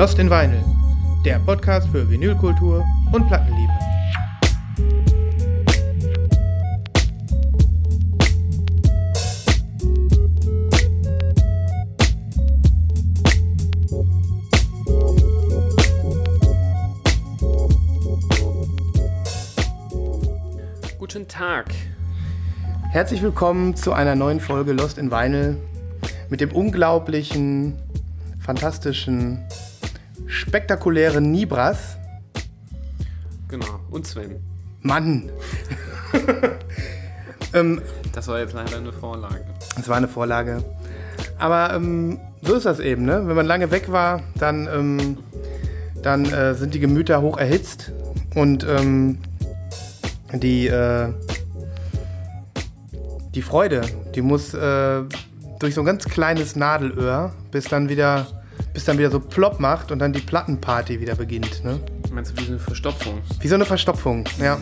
Lost in Vinyl, der Podcast für Vinylkultur und Plattenliebe. Guten Tag. Herzlich willkommen zu einer neuen Folge Lost in Vinyl mit dem unglaublichen, fantastischen, spektakulären Nibras. Genau. Und Sven. Mann! ähm, Das war jetzt leider eine Vorlage. Es war eine Vorlage. Aber ähm, so ist das eben, ne? Wenn man lange weg war, dann, ähm, dann äh, sind die Gemüter hoch erhitzt und ähm, die, äh, die Freude, die muss äh, durch so ein ganz kleines Nadelöhr, bis dann wieder, bis dann wieder so plopp macht und dann die Plattenparty wieder beginnt, ne? Meinst du, wie so eine Verstopfung? Wie so eine Verstopfung, ja.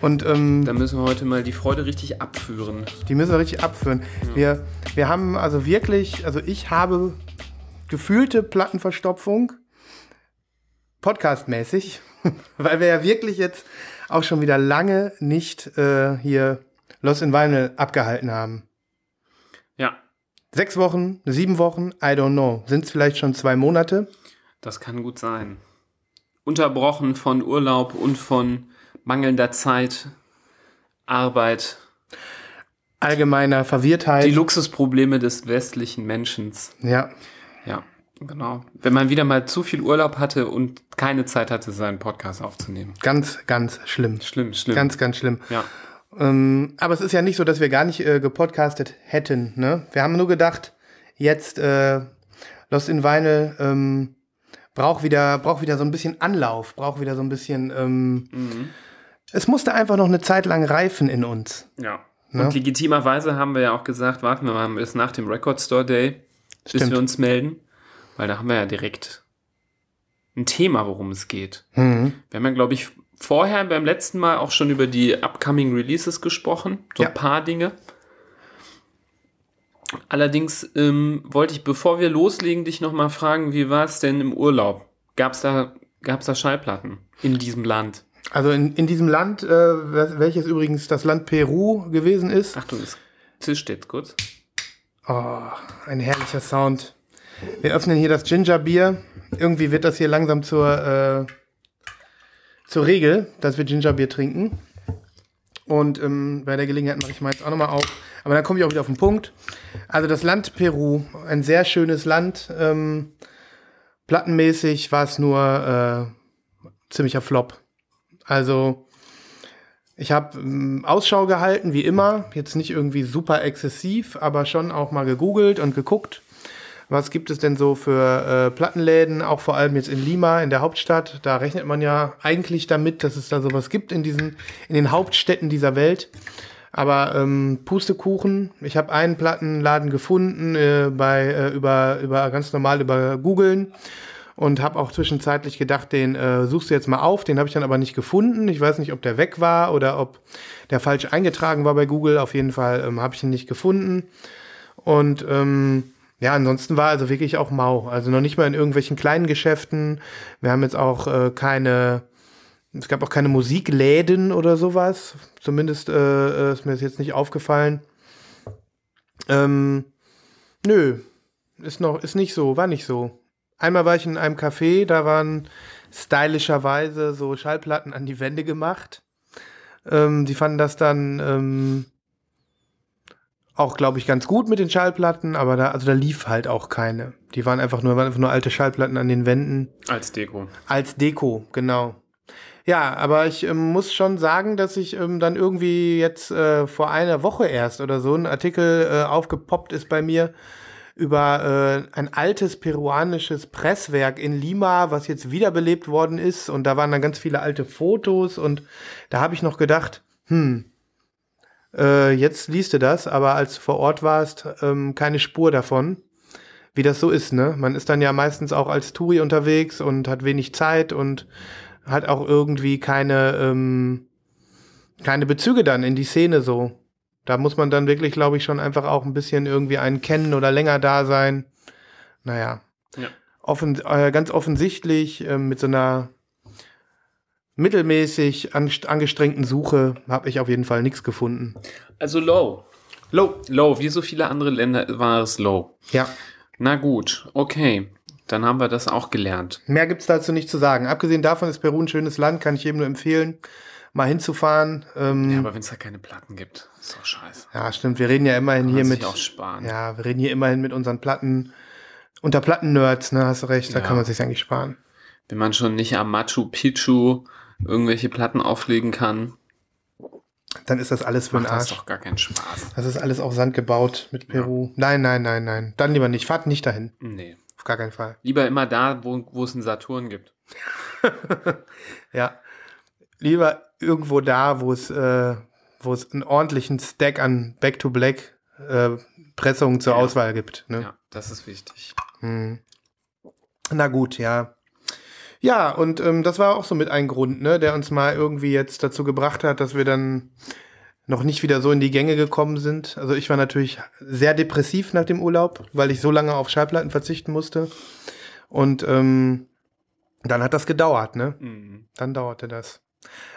Und ähm, Da müssen wir heute mal die Freude richtig abführen. Die müssen wir richtig abführen. Wir, wir haben also wirklich, also ich habe gefühlte Plattenverstopfung, podcastmäßig, weil wir ja wirklich jetzt auch schon wieder lange nicht äh, hier Lost in Vinyl abgehalten haben. Sechs Wochen, sieben Wochen, I don't know. Sind es vielleicht schon zwei Monate? das kann gut sein. Unterbrochen von Urlaub und von mangelnder Zeit, Arbeit, Allgemeiner Verwirrtheit. die Luxusprobleme des westlichen Menschen. ja, Ja, genau. Wenn man wieder mal zu viel Urlaub hatte und keine Zeit hatte, seinen Podcast aufzunehmen. ganz, ganz schlimm. Schlimm, schlimm. Ganz, ganz schlimm. ja. Ähm, aber es ist ja nicht so, dass wir gar nicht äh, gepodcastet hätten. Ne? Wir haben nur gedacht, jetzt äh, Lost in Vinyl ähm, braucht wieder, braucht wieder so ein bisschen Anlauf, braucht wieder so ein bisschen. Ähm, Es musste einfach noch eine Zeit lang reifen in uns. Ja. Ne? Und legitimerweise haben wir ja auch gesagt, warten wir mal bis nach dem Record Store Day, bis Stimmt. wir uns melden. Weil da haben wir ja direkt ein Thema, worum es geht. Mhm. Wir haben ja, glaube ich, vorher beim letzten Mal auch schon über die upcoming Releases gesprochen. So Ja. ein paar Dinge. Allerdings ähm, wollte ich, bevor wir loslegen, dich nochmal fragen, wie war es denn im Urlaub? Gab es da, gab's da Schallplatten in diesem Land? Also in, in diesem Land, äh, wel- welches übrigens das Land Peru gewesen ist. Achtung, es zischt jetzt kurz. Oh, ein herrlicher Sound. Wir öffnen hier das Gingerbier. Irgendwie wird das hier langsam zur, äh, zur Regel, dass wir Gingerbier trinken. Und ähm, bei der Gelegenheit mache ich mal jetzt auch nochmal auf. Aber dann komme ich auch wieder auf den Punkt. Also das Land Peru, ein sehr schönes Land. Ähm, plattenmäßig war es nur äh, ziemlicher Flop. Also ich habe ähm, Ausschau gehalten, wie immer. Jetzt nicht irgendwie super exzessiv, aber schon auch mal gegoogelt und geguckt. Was gibt es denn so für äh, Plattenläden, auch vor allem jetzt in Lima, in der Hauptstadt? Da rechnet man ja eigentlich damit, dass es da sowas gibt in diesen, in den Hauptstädten dieser Welt. Aber ähm, Pustekuchen, ich habe einen Plattenladen gefunden äh, bei äh, über über ganz normal über googeln und habe auch zwischenzeitlich gedacht, den äh, suchst du jetzt mal auf. Den habe ich dann aber nicht gefunden. Ich weiß nicht, ob der weg war oder ob der falsch eingetragen war bei Google. Auf jeden Fall ähm, habe ich ihn nicht gefunden. Und ähm, ja, ansonsten war also wirklich auch mau. Also noch nicht mal in irgendwelchen kleinen Geschäften. Wir haben jetzt auch äh, keine, es gab auch keine Musikläden oder sowas. Zumindest äh, ist mir das jetzt nicht aufgefallen. Ähm, nö, ist noch, ist nicht so, war nicht so. Einmal war ich in einem Café, da waren stylischerweise so Schallplatten an die Wände gemacht. Ähm, die fanden das dann ähm, auch, glaube ich, ganz gut mit den Schallplatten, aber da, also da lief halt auch keine. Die waren einfach nur, waren einfach nur alte Schallplatten an den Wänden. Als Deko. Als Deko, genau. Ja, aber ich ähm, muss schon sagen, dass ich ähm, dann irgendwie jetzt äh, vor einer Woche erst oder so ein Artikel äh, aufgepoppt ist bei mir über äh, ein altes peruanisches Presswerk in Lima, was jetzt wiederbelebt worden ist. Und da waren dann ganz viele alte Fotos und da habe ich noch gedacht, hm, äh, jetzt liest du das, aber als du vor Ort warst, ähm, keine Spur davon. Wie das so ist, ne? Man ist dann ja meistens auch als Touri unterwegs und hat wenig Zeit und hat auch irgendwie keine, ähm, keine Bezüge dann in die Szene so. Da muss man dann wirklich, glaube ich, schon einfach auch ein bisschen irgendwie einen kennen oder länger da sein. Naja. Ja. offen, äh, ganz offensichtlich äh, mit so einer mittelmäßig an, angestrengten Suche habe ich auf jeden Fall nichts gefunden. Also low. Low. Low, wie so viele andere Länder war es low. Ja. Na gut, okay. Dann haben wir das auch gelernt. Mehr gibt's dazu nicht zu sagen. Abgesehen davon ist Peru ein schönes Land, kann ich jedem nur empfehlen, mal hinzufahren. Ähm, Ja, aber wenn es da keine Platten gibt, ist doch scheiße. ja, stimmt. Wir reden ja immerhin Kann hier man mit. auch sparen. Ja, wir reden hier immerhin mit unseren Platten. Unter Platten-Nerds, ne, hast du recht, da Ja. kann man sich eigentlich sparen. Wenn man schon nicht am Machu Picchu irgendwelche Platten auflegen kann, Dann ist das alles für den macht das Arsch. doch gar keinen Spaß. Das ist alles auf Sand gebaut mit Peru. Nein, nein, nein, nein. Dann lieber nicht. Fahrt nicht dahin. Nee. Auf gar keinen Fall. Lieber immer da, wo, wo es einen Saturn gibt. Ja. Lieber irgendwo da, wo es, äh, wo es einen ordentlichen Stack an Back to Black äh, Pressungen zur Ja. Auswahl gibt. Ne? Ja, das ist wichtig. Hm. Na gut, ja. Ja, und ähm, das war auch so mit ein Grund, ne, der uns mal irgendwie jetzt dazu gebracht hat, dass wir dann noch nicht wieder so in die Gänge gekommen sind. Also ich war natürlich sehr depressiv nach dem Urlaub, weil ich so lange auf Schallplatten verzichten musste. Und ähm, dann hat das gedauert, ne? Mhm. Dann dauerte das.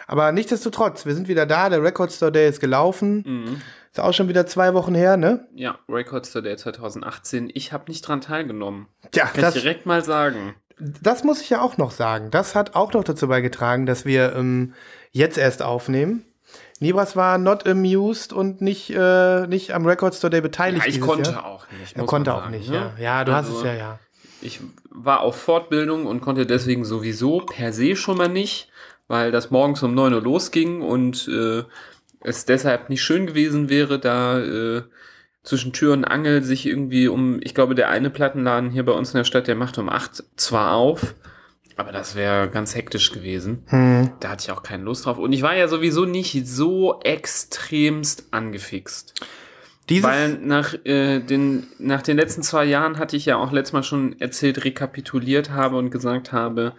Aber nichtsdestotrotz, wir sind wieder da, der Record Store Day ist gelaufen. Mhm. Ist auch schon wieder zwei Wochen her, ne? Ja, Records Day 2018. Ich habe nicht dran teilgenommen. Tja, Kann das, ich direkt mal sagen. Das muss ich ja auch noch sagen. Das hat auch noch dazu beigetragen, dass wir ähm, jetzt erst aufnehmen. Nibras war not amused und nicht, äh, nicht am Record Store Day beteiligt. Ja, ich konnte Jahr. auch nicht. Er konnte auch sagen, nicht, ne? ja. Ja, du hast Also, es ja, ja. Ich war auf Fortbildung und konnte deswegen sowieso per se schon mal nicht, weil das morgens um 9 Uhr losging und äh, es deshalb nicht schön gewesen wäre, da äh, zwischen Tür und Angel sich irgendwie um, ich glaube, der eine Plattenladen hier bei uns in der Stadt, der macht um 8 zwar auf, aber das wäre ganz hektisch gewesen. Hm. Da hatte ich auch keine Lust drauf. Und ich war ja sowieso nicht so extremst angefixt. Dieses, Weil nach, äh, den, nach den letzten zwei Jahren hatte ich ja auch letztes Mal schon erzählt, rekapituliert habe und gesagt habe,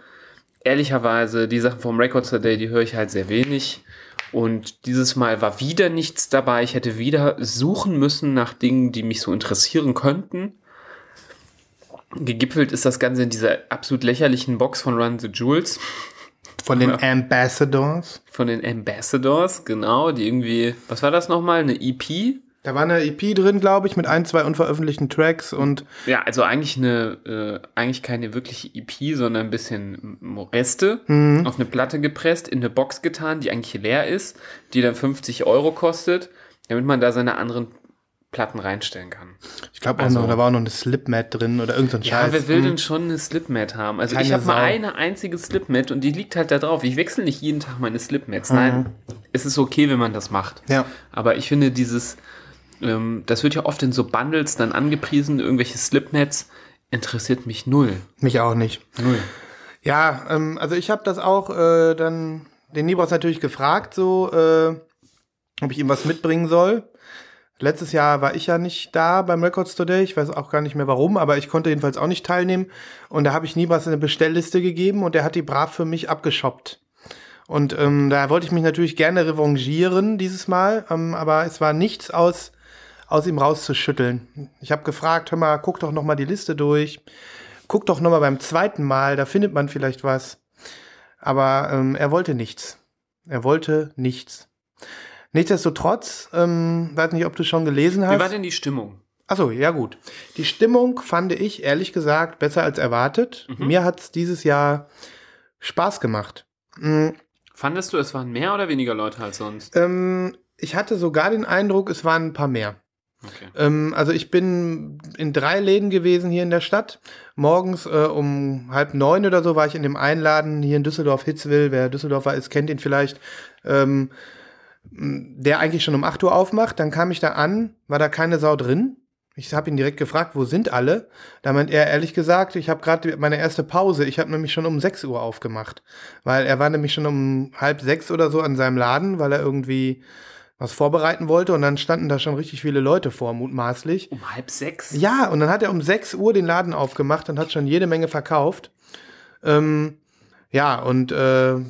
ehrlicherweise, die Sachen vom Records Day, die höre ich halt sehr wenig. Und dieses Mal war wieder nichts dabei. Ich hätte wieder suchen müssen nach Dingen, die mich so interessieren könnten. Gegipfelt ist das Ganze in dieser absolut lächerlichen Box von Run the Jewels, von den ja. Ambassadors. von den Ambassadors, genau, die irgendwie, was war das nochmal, eine EP? Da war eine EP drin, glaube ich, mit ein, zwei unveröffentlichten Tracks und Ja, also eigentlich eine, äh, eigentlich keine wirkliche EP, sondern ein bisschen Reste Mhm. auf eine Platte gepresst, in eine Box getan, die eigentlich leer ist, die dann 50 Euro kostet, damit man da seine anderen Platten reinstellen kann. ich glaube auch Also- noch, da war auch noch eine Slipmat drin oder irgend so ein Ja, Scheiß. wer will Hm. denn schon eine Slipmat haben? Also Keine ich habe mal eine einzige Slipmat und die liegt halt da drauf. Ich wechsle nicht jeden Tag meine Slipmats. Mhm. Nein, es ist okay, wenn man das macht. Ja. Aber ich finde dieses, ähm, das wird ja oft in so Bundles dann angepriesen, irgendwelche Slipmats, interessiert mich null. Mich auch nicht. Null. Ja, ähm, also ich habe das auch äh, dann den Nibras natürlich gefragt, so, äh, ob ich ihm was mitbringen soll. Letztes Jahr war ich ja nicht da beim Records Today. Ich weiß auch gar nicht mehr warum, aber ich konnte jedenfalls auch nicht teilnehmen. Und da habe ich Nibras eine Bestellliste gegeben und der hat die brav für mich abgeshoppt. Und ähm, da wollte ich mich natürlich gerne revanchieren dieses Mal, ähm, aber es war nichts aus, aus ihm rauszuschütteln. Ich habe gefragt, hör mal, guck doch noch mal die Liste durch. Guck doch noch mal beim zweiten Mal, da findet man vielleicht was. Aber ähm, er wollte nichts. Er wollte nichts. Nichtsdestotrotz, ähm, weiß nicht, ob du schon gelesen Wie war hast. denn die Stimmung? Achso, ja gut. Die Stimmung fand ich ehrlich gesagt besser als erwartet. Mhm. Mir hat's dieses Jahr Spaß gemacht. Mm, Fandest du, es waren mehr oder weniger Leute als sonst? ähm, ich hatte sogar den Eindruck, es waren ein paar mehr. Ähm, also ich bin in drei Läden gewesen hier in der Stadt. Morgens äh, um halb neun oder so war ich in dem Einladen hier in Düsseldorf, Hitzwil. Wer Düsseldorfer ist, kennt ihn vielleicht. Ähm, der eigentlich schon um 8 Uhr aufmacht. Dann kam ich da an, war da keine Sau drin. Ich habe ihn direkt gefragt, wo sind alle? Da meint er ehrlich gesagt, ich habe gerade meine erste Pause. Ich habe nämlich schon um 6 Uhr aufgemacht. Weil er war nämlich schon um halb sechs oder so an seinem Laden, weil er irgendwie was vorbereiten wollte. Und dann standen da schon richtig viele Leute vor, mutmaßlich. Um halb sechs? Ja, und dann hat er um 6 Uhr den Laden aufgemacht und hat schon jede Menge verkauft. Ähm, ja, und äh,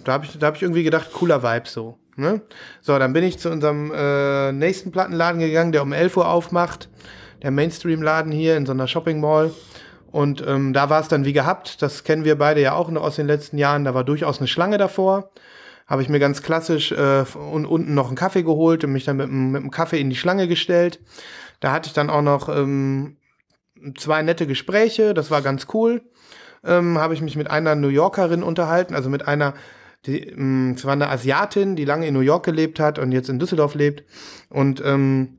da habe ich, da hab ich irgendwie gedacht, cooler Vibe so. Ne? So, dann bin ich zu unserem äh, nächsten Plattenladen gegangen, der um 11 Uhr aufmacht. Der Mainstream-Laden hier in so einer Shopping Mall. Und ähm, da war es dann wie gehabt, das kennen wir beide ja auch noch aus den letzten Jahren, da war durchaus eine Schlange davor. Habe ich mir ganz klassisch äh, und unten noch einen Kaffee geholt und mich dann mit, mit dem Kaffee in die Schlange gestellt. Da hatte ich dann auch noch ähm, zwei nette Gespräche, das war ganz cool. Ähm, habe ich mich mit einer New Yorkerin unterhalten, also mit einer, die, ähm, es war eine Asiatin, die lange in New York gelebt hat und jetzt in Düsseldorf lebt. Und ähm,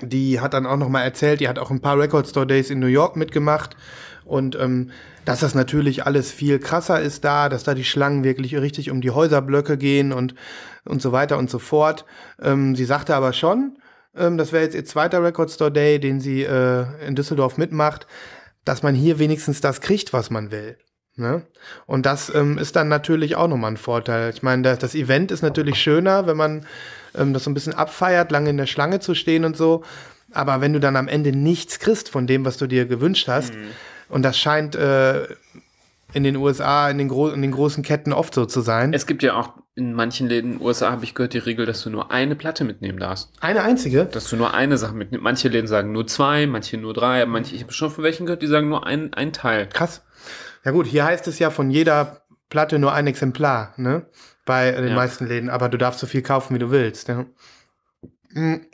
die hat dann auch noch mal erzählt, die hat auch ein paar Record Store Days in New York mitgemacht und ähm, dass das natürlich alles viel krasser ist da, dass da die Schlangen wirklich richtig um die Häuserblöcke gehen und und so weiter und so fort. Ähm, sie sagte aber schon, ähm, das wäre jetzt ihr zweiter Record Store Day, den sie äh, in Düsseldorf mitmacht, dass man hier wenigstens das kriegt, was man will. Ne? Und das ähm, ist dann natürlich auch nochmal ein Vorteil. Ich meine, das, das Event ist natürlich schöner, wenn man ähm, das so ein bisschen abfeiert, lange in der Schlange zu stehen und so. Aber wenn du dann am Ende nichts kriegst von dem, was du dir gewünscht hast, mhm. Und das scheint äh, in den USA, in den, in den großen Ketten oft so zu sein. Es gibt ja auch in manchen Läden in den USA, habe ich gehört, die Regel, dass du nur eine Platte mitnehmen darfst. Eine einzige? Dass du nur eine Sache mitnimmst. Manche Läden sagen nur zwei, manche nur drei, manche, ich habe schon von welchen gehört, die sagen nur ein, ein Teil. Krass. Ja gut, hier heißt es ja von jeder Platte nur ein Exemplar, ne? Bei den ja. meisten Läden, aber du darfst so viel kaufen, wie du willst. Ja. Hm.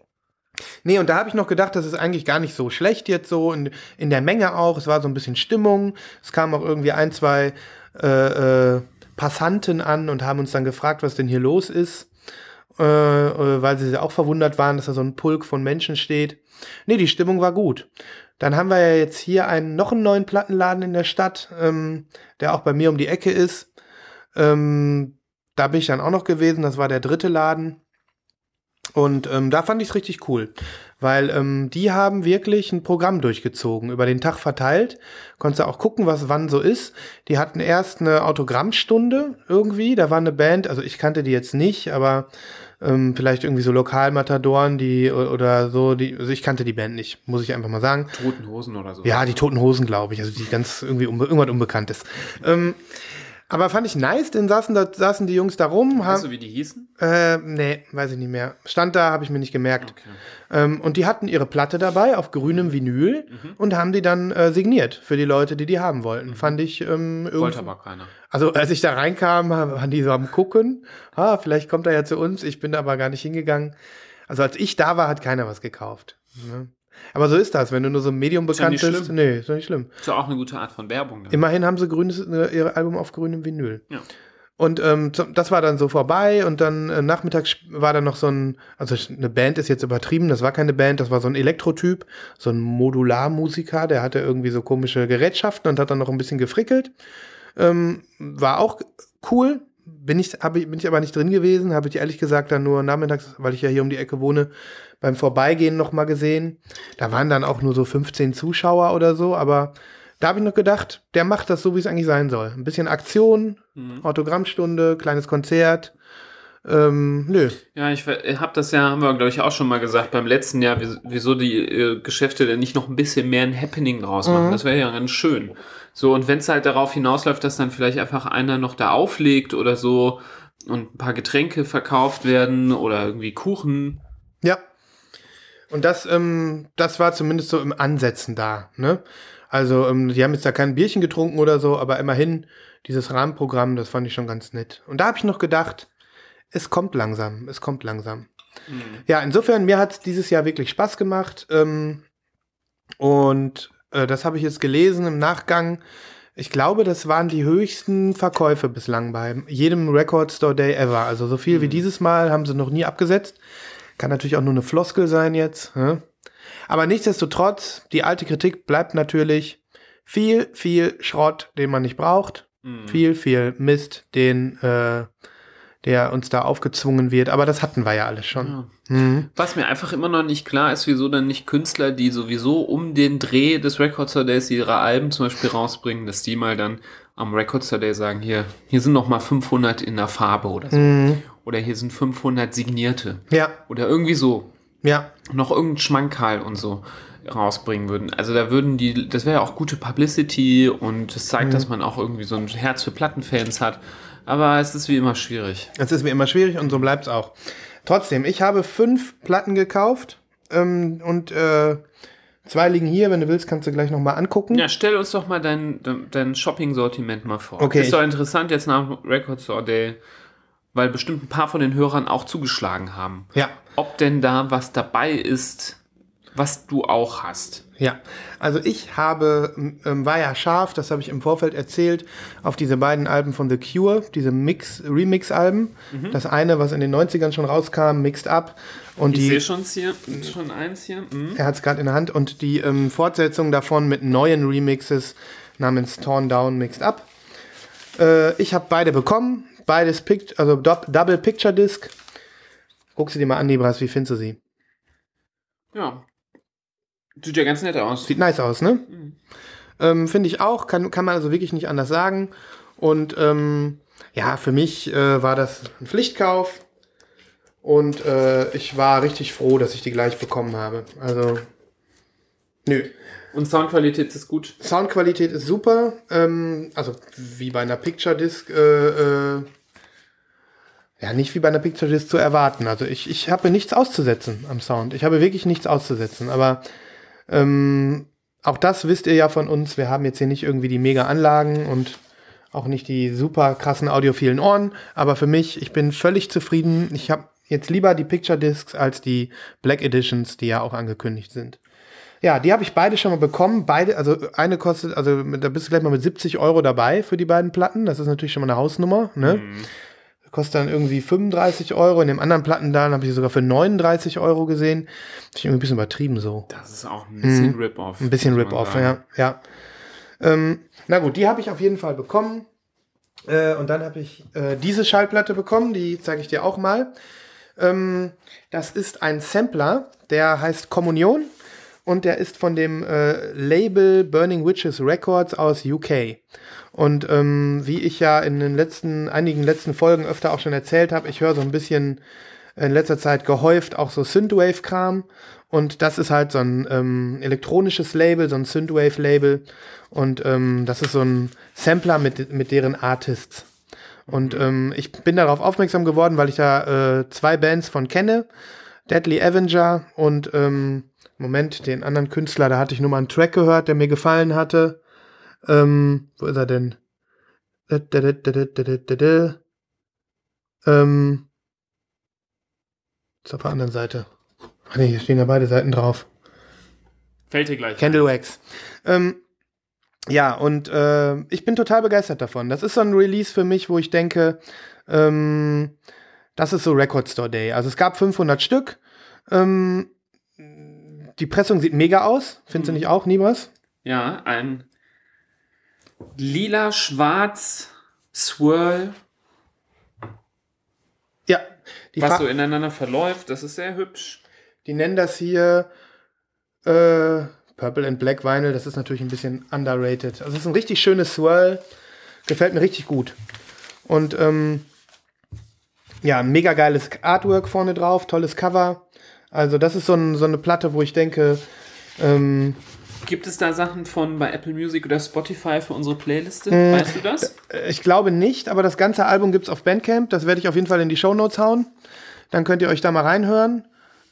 Nee, und da habe ich noch gedacht, das ist eigentlich gar nicht so schlecht jetzt so in, in der Menge auch. Es war so ein bisschen Stimmung. Es kamen auch irgendwie ein, zwei äh, äh, Passanten an und haben uns dann gefragt, was denn hier los ist. Äh, äh weil sie auch verwundert waren, dass da so ein Pulk von Menschen steht. Nee, die Stimmung war gut. Dann haben wir ja jetzt hier einen, noch einen neuen Plattenladen in der Stadt, ähm, der auch bei mir um die Ecke ist. Ähm, da bin ich dann auch noch gewesen, das war der dritte Laden. Und ähm, da fand ich es richtig cool, weil ähm, die haben wirklich ein Programm durchgezogen, über den Tag verteilt. Konntest du auch gucken, was wann so ist. Die hatten erst eine Autogrammstunde irgendwie, da war eine Band, also ich kannte die jetzt nicht, aber ähm, vielleicht irgendwie so Lokalmatadoren, die oder so, die, also ich kannte die Band nicht, muss ich einfach mal sagen. Toten Hosen oder so. Ja, die Toten Hosen, glaube ich, also die ganz irgendwie unbe irgendwas Unbekanntes. Ähm, aber fand ich nice, denn saßen da saßen die Jungs da rum. Weißt du, wie die hießen? Äh, nee, weiß ich nicht mehr. Stand da, habe ich mir nicht gemerkt. Okay. Ähm, und die hatten ihre Platte dabei auf grünem Vinyl mhm. und haben die dann äh, signiert für die Leute, die die haben wollten. Mhm. Fand ich ähm, irgendwie. Wollte aber keiner. Also als ich da reinkam, waren die so am gucken. Ah, vielleicht kommt er ja zu uns. Ich bin da aber gar nicht hingegangen. Also als ich da war, hat keiner was gekauft. Ne? Aber so ist das, wenn du nur so ein Medium bekannt ist ja bist. Nee, ist ja nicht schlimm. Ist ja auch eine gute Art von Werbung. Dann. Immerhin haben sie grünes, äh, ihr Album auf grünem Vinyl. Ja. Und ähm, das war dann so vorbei und dann äh, nachmittags war dann noch so ein, also eine Band ist jetzt übertrieben, das war keine Band, das war so ein Elektrotyp, so ein Modularmusiker, der hatte irgendwie so komische Gerätschaften und hat dann noch ein bisschen gefrickelt. Ähm, war auch cool, bin ich, hab bin ich aber nicht drin gewesen, habe ich ehrlich gesagt dann nur nachmittags, weil ich ja hier um die Ecke wohne, beim Vorbeigehen noch mal gesehen. Da waren dann auch nur so 15 Zuschauer oder so, aber da habe ich noch gedacht, der macht das so, wie es eigentlich sein soll. Ein bisschen Aktion, mhm. Autogrammstunde, kleines Konzert. Ähm, nö. Ja, ich habe das ja, haben wir glaube ich auch schon mal gesagt, beim letzten Jahr, wieso die äh, Geschäfte denn nicht noch ein bisschen mehr ein Happening draus machen. Mhm. Das wäre ja ganz schön. So, und wenn es halt darauf hinausläuft, dass dann vielleicht einfach einer noch da auflegt oder so und ein paar Getränke verkauft werden oder irgendwie Kuchen. Ja. Und das, ähm, das war zumindest so im Ansetzen da, ne? Also, ähm, die haben jetzt da kein Bierchen getrunken oder so, aber immerhin, dieses Rahmenprogramm, das fand ich schon ganz nett. Und da habe ich noch gedacht, es kommt langsam, es kommt langsam. Mhm. Ja, insofern, mir hat es dieses Jahr wirklich Spaß gemacht. Ähm, und äh, das habe ich jetzt gelesen im Nachgang. Ich glaube, das waren die höchsten Verkäufe bislang bei jedem Record Store Day ever. Also so viel mhm. wie dieses Mal haben sie noch nie abgesetzt. Kann natürlich auch nur eine Floskel sein jetzt. Ne? Aber nichtsdestotrotz, die alte Kritik bleibt natürlich viel, viel Schrott, den man nicht braucht. Mhm. Viel, viel Mist, den äh, der uns da aufgezwungen wird. Aber das hatten wir ja alles schon. Ja. Mhm. Was mir einfach immer noch nicht klar ist, wieso dann nicht Künstler, die sowieso um den Dreh des Record Store Days ihre Alben zum Beispiel rausbringen, dass die mal dann am Record Store Day sagen, hier, hier sind noch mal 500 in der Farbe oder so. Mhm. Oder hier sind 500 signierte. Ja. Oder irgendwie so. Ja. Noch irgendein Schmankerl und so rausbringen würden. Also da würden die, das wäre ja auch gute Publicity und es zeigt, mhm. dass man auch irgendwie so ein Herz für Plattenfans hat. Aber es ist wie immer schwierig. Es ist wie immer schwierig und so bleibt es auch. Trotzdem, ich habe fünf Platten gekauft ähm, und äh, Zwei liegen hier, wenn du willst, kannst du gleich nochmal angucken. Ja, stell uns doch mal dein, dein, Shopping-Sortiment mal vor. Okay, Ist doch interessant jetzt nach Record Store Day, weil bestimmt ein paar von den Hörern auch zugeschlagen haben. Ja, Ob denn da was dabei ist, was du auch hast. Ja. Also ich habe, ähm, war ja scharf, das habe ich im Vorfeld erzählt, auf diese beiden Alben von The Cure, diese Mix, Remix-Alben. Mhm. Das eine, was in den 90ern schon rauskam, Mixed Up. Und Ich sehe schon hier, schon eins hier. Mhm. Er hat es gerade in der Hand und die ähm, Fortsetzung davon mit neuen Remixes namens Torn Down Mixed Up. Äh, ich habe beide bekommen, beides Pict also Dou- Double Picture Disc. Guck sie dir mal an, Libras, wie findest du sie? Ja. Sieht ja ganz nett aus. Sieht nice aus, ne? Mhm. Ähm, Finde ich auch, kann, kann man also wirklich nicht anders sagen. Und ähm, ja, für mich äh, war das ein Pflichtkauf. Und äh, ich war richtig froh, dass ich die gleich bekommen habe. Also, nö. Und Soundqualität ist gut. Soundqualität ist super. Ähm, also wie bei einer Picture Disc. Äh, äh, ja, nicht wie bei einer Picture Disc zu erwarten. Also ich, ich habe nichts auszusetzen am Sound. Ich habe wirklich nichts auszusetzen. Aber ähm, auch das wisst ihr ja von uns. Wir haben jetzt hier nicht irgendwie die mega Anlagen und auch nicht die super krassen audiophilen Ohren. Aber für mich, ich bin völlig zufrieden. Ich habe jetzt lieber die Picture Discs als die Black Editions, die ja auch angekündigt sind. Ja, die habe ich beide schon mal bekommen. Beide, also eine kostet, also da bist du gleich mal mit 70 Euro dabei für die beiden Platten. Das ist natürlich schon mal eine Hausnummer. Ne? Kostet dann irgendwie 35 Euro. In dem anderen Plattenladen habe ich sie sogar für 39 Euro gesehen. Das ist irgendwie ein bisschen übertrieben so. Das ist auch ein bisschen Rip-Off. Mhm. Ein bisschen Rip-Off, ja. ja. Ähm, na gut, die habe ich auf jeden Fall bekommen. Äh, und dann habe ich äh, diese Schallplatte bekommen, die zeige ich dir auch mal. Ähm, das ist ein Sampler, der heißt Kommunion und der ist von dem äh, Label Burning Witches Records aus UK. Und ähm, wie ich ja in den letzten, einigen letzten Folgen öfter auch schon erzählt habe, ich höre so ein bisschen in letzter Zeit gehäuft auch so Synthwave-Kram. Und das ist halt so ein ähm, elektronisches Label, so ein Synthwave-Label. Und ähm, das ist so ein Sampler mit, mit deren Artists. Und ähm, ich bin darauf aufmerksam geworden, weil ich da äh, zwei Bands von kenne. Deadly Avenger und ähm, Moment, den anderen Künstler, da hatte ich nur mal einen Track gehört, der mir gefallen hatte. Ähm, wo ist er denn? Ähm, ist auf der anderen Seite. Ach nee, hier stehen ja beide Seiten drauf. Fällt dir gleich. Candle Wax. Ähm, ja, und äh, ich bin total begeistert davon. Das ist so ein Release für mich, wo ich denke, ähm, das ist so Record Store Day. Also es gab 500 Stück. Ähm, die Pressung sieht mega aus. Findest du nicht auch, Nibras? Ja, ein lila-schwarz Swirl, Ja. Die, was Fa- so ineinander verläuft. Das ist sehr hübsch. die nennen das hier äh, Purple and Black Vinyl. Das ist natürlich ein bisschen underrated. Also es ist ein richtig schönes Swirl. Gefällt mir richtig gut. Und ähm, ja, mega geiles Artwork vorne drauf, tolles Cover. Also das ist so, ein, so eine Platte, wo ich denke, ähm, Gibt es da Sachen von bei Apple Music oder Spotify für unsere Playliste? Hm. Weißt du das? äh, ich glaube nicht, aber das ganze Album gibt es auf Bandcamp. Das werde ich auf jeden Fall in die Shownotes hauen. Dann könnt ihr euch da mal reinhören.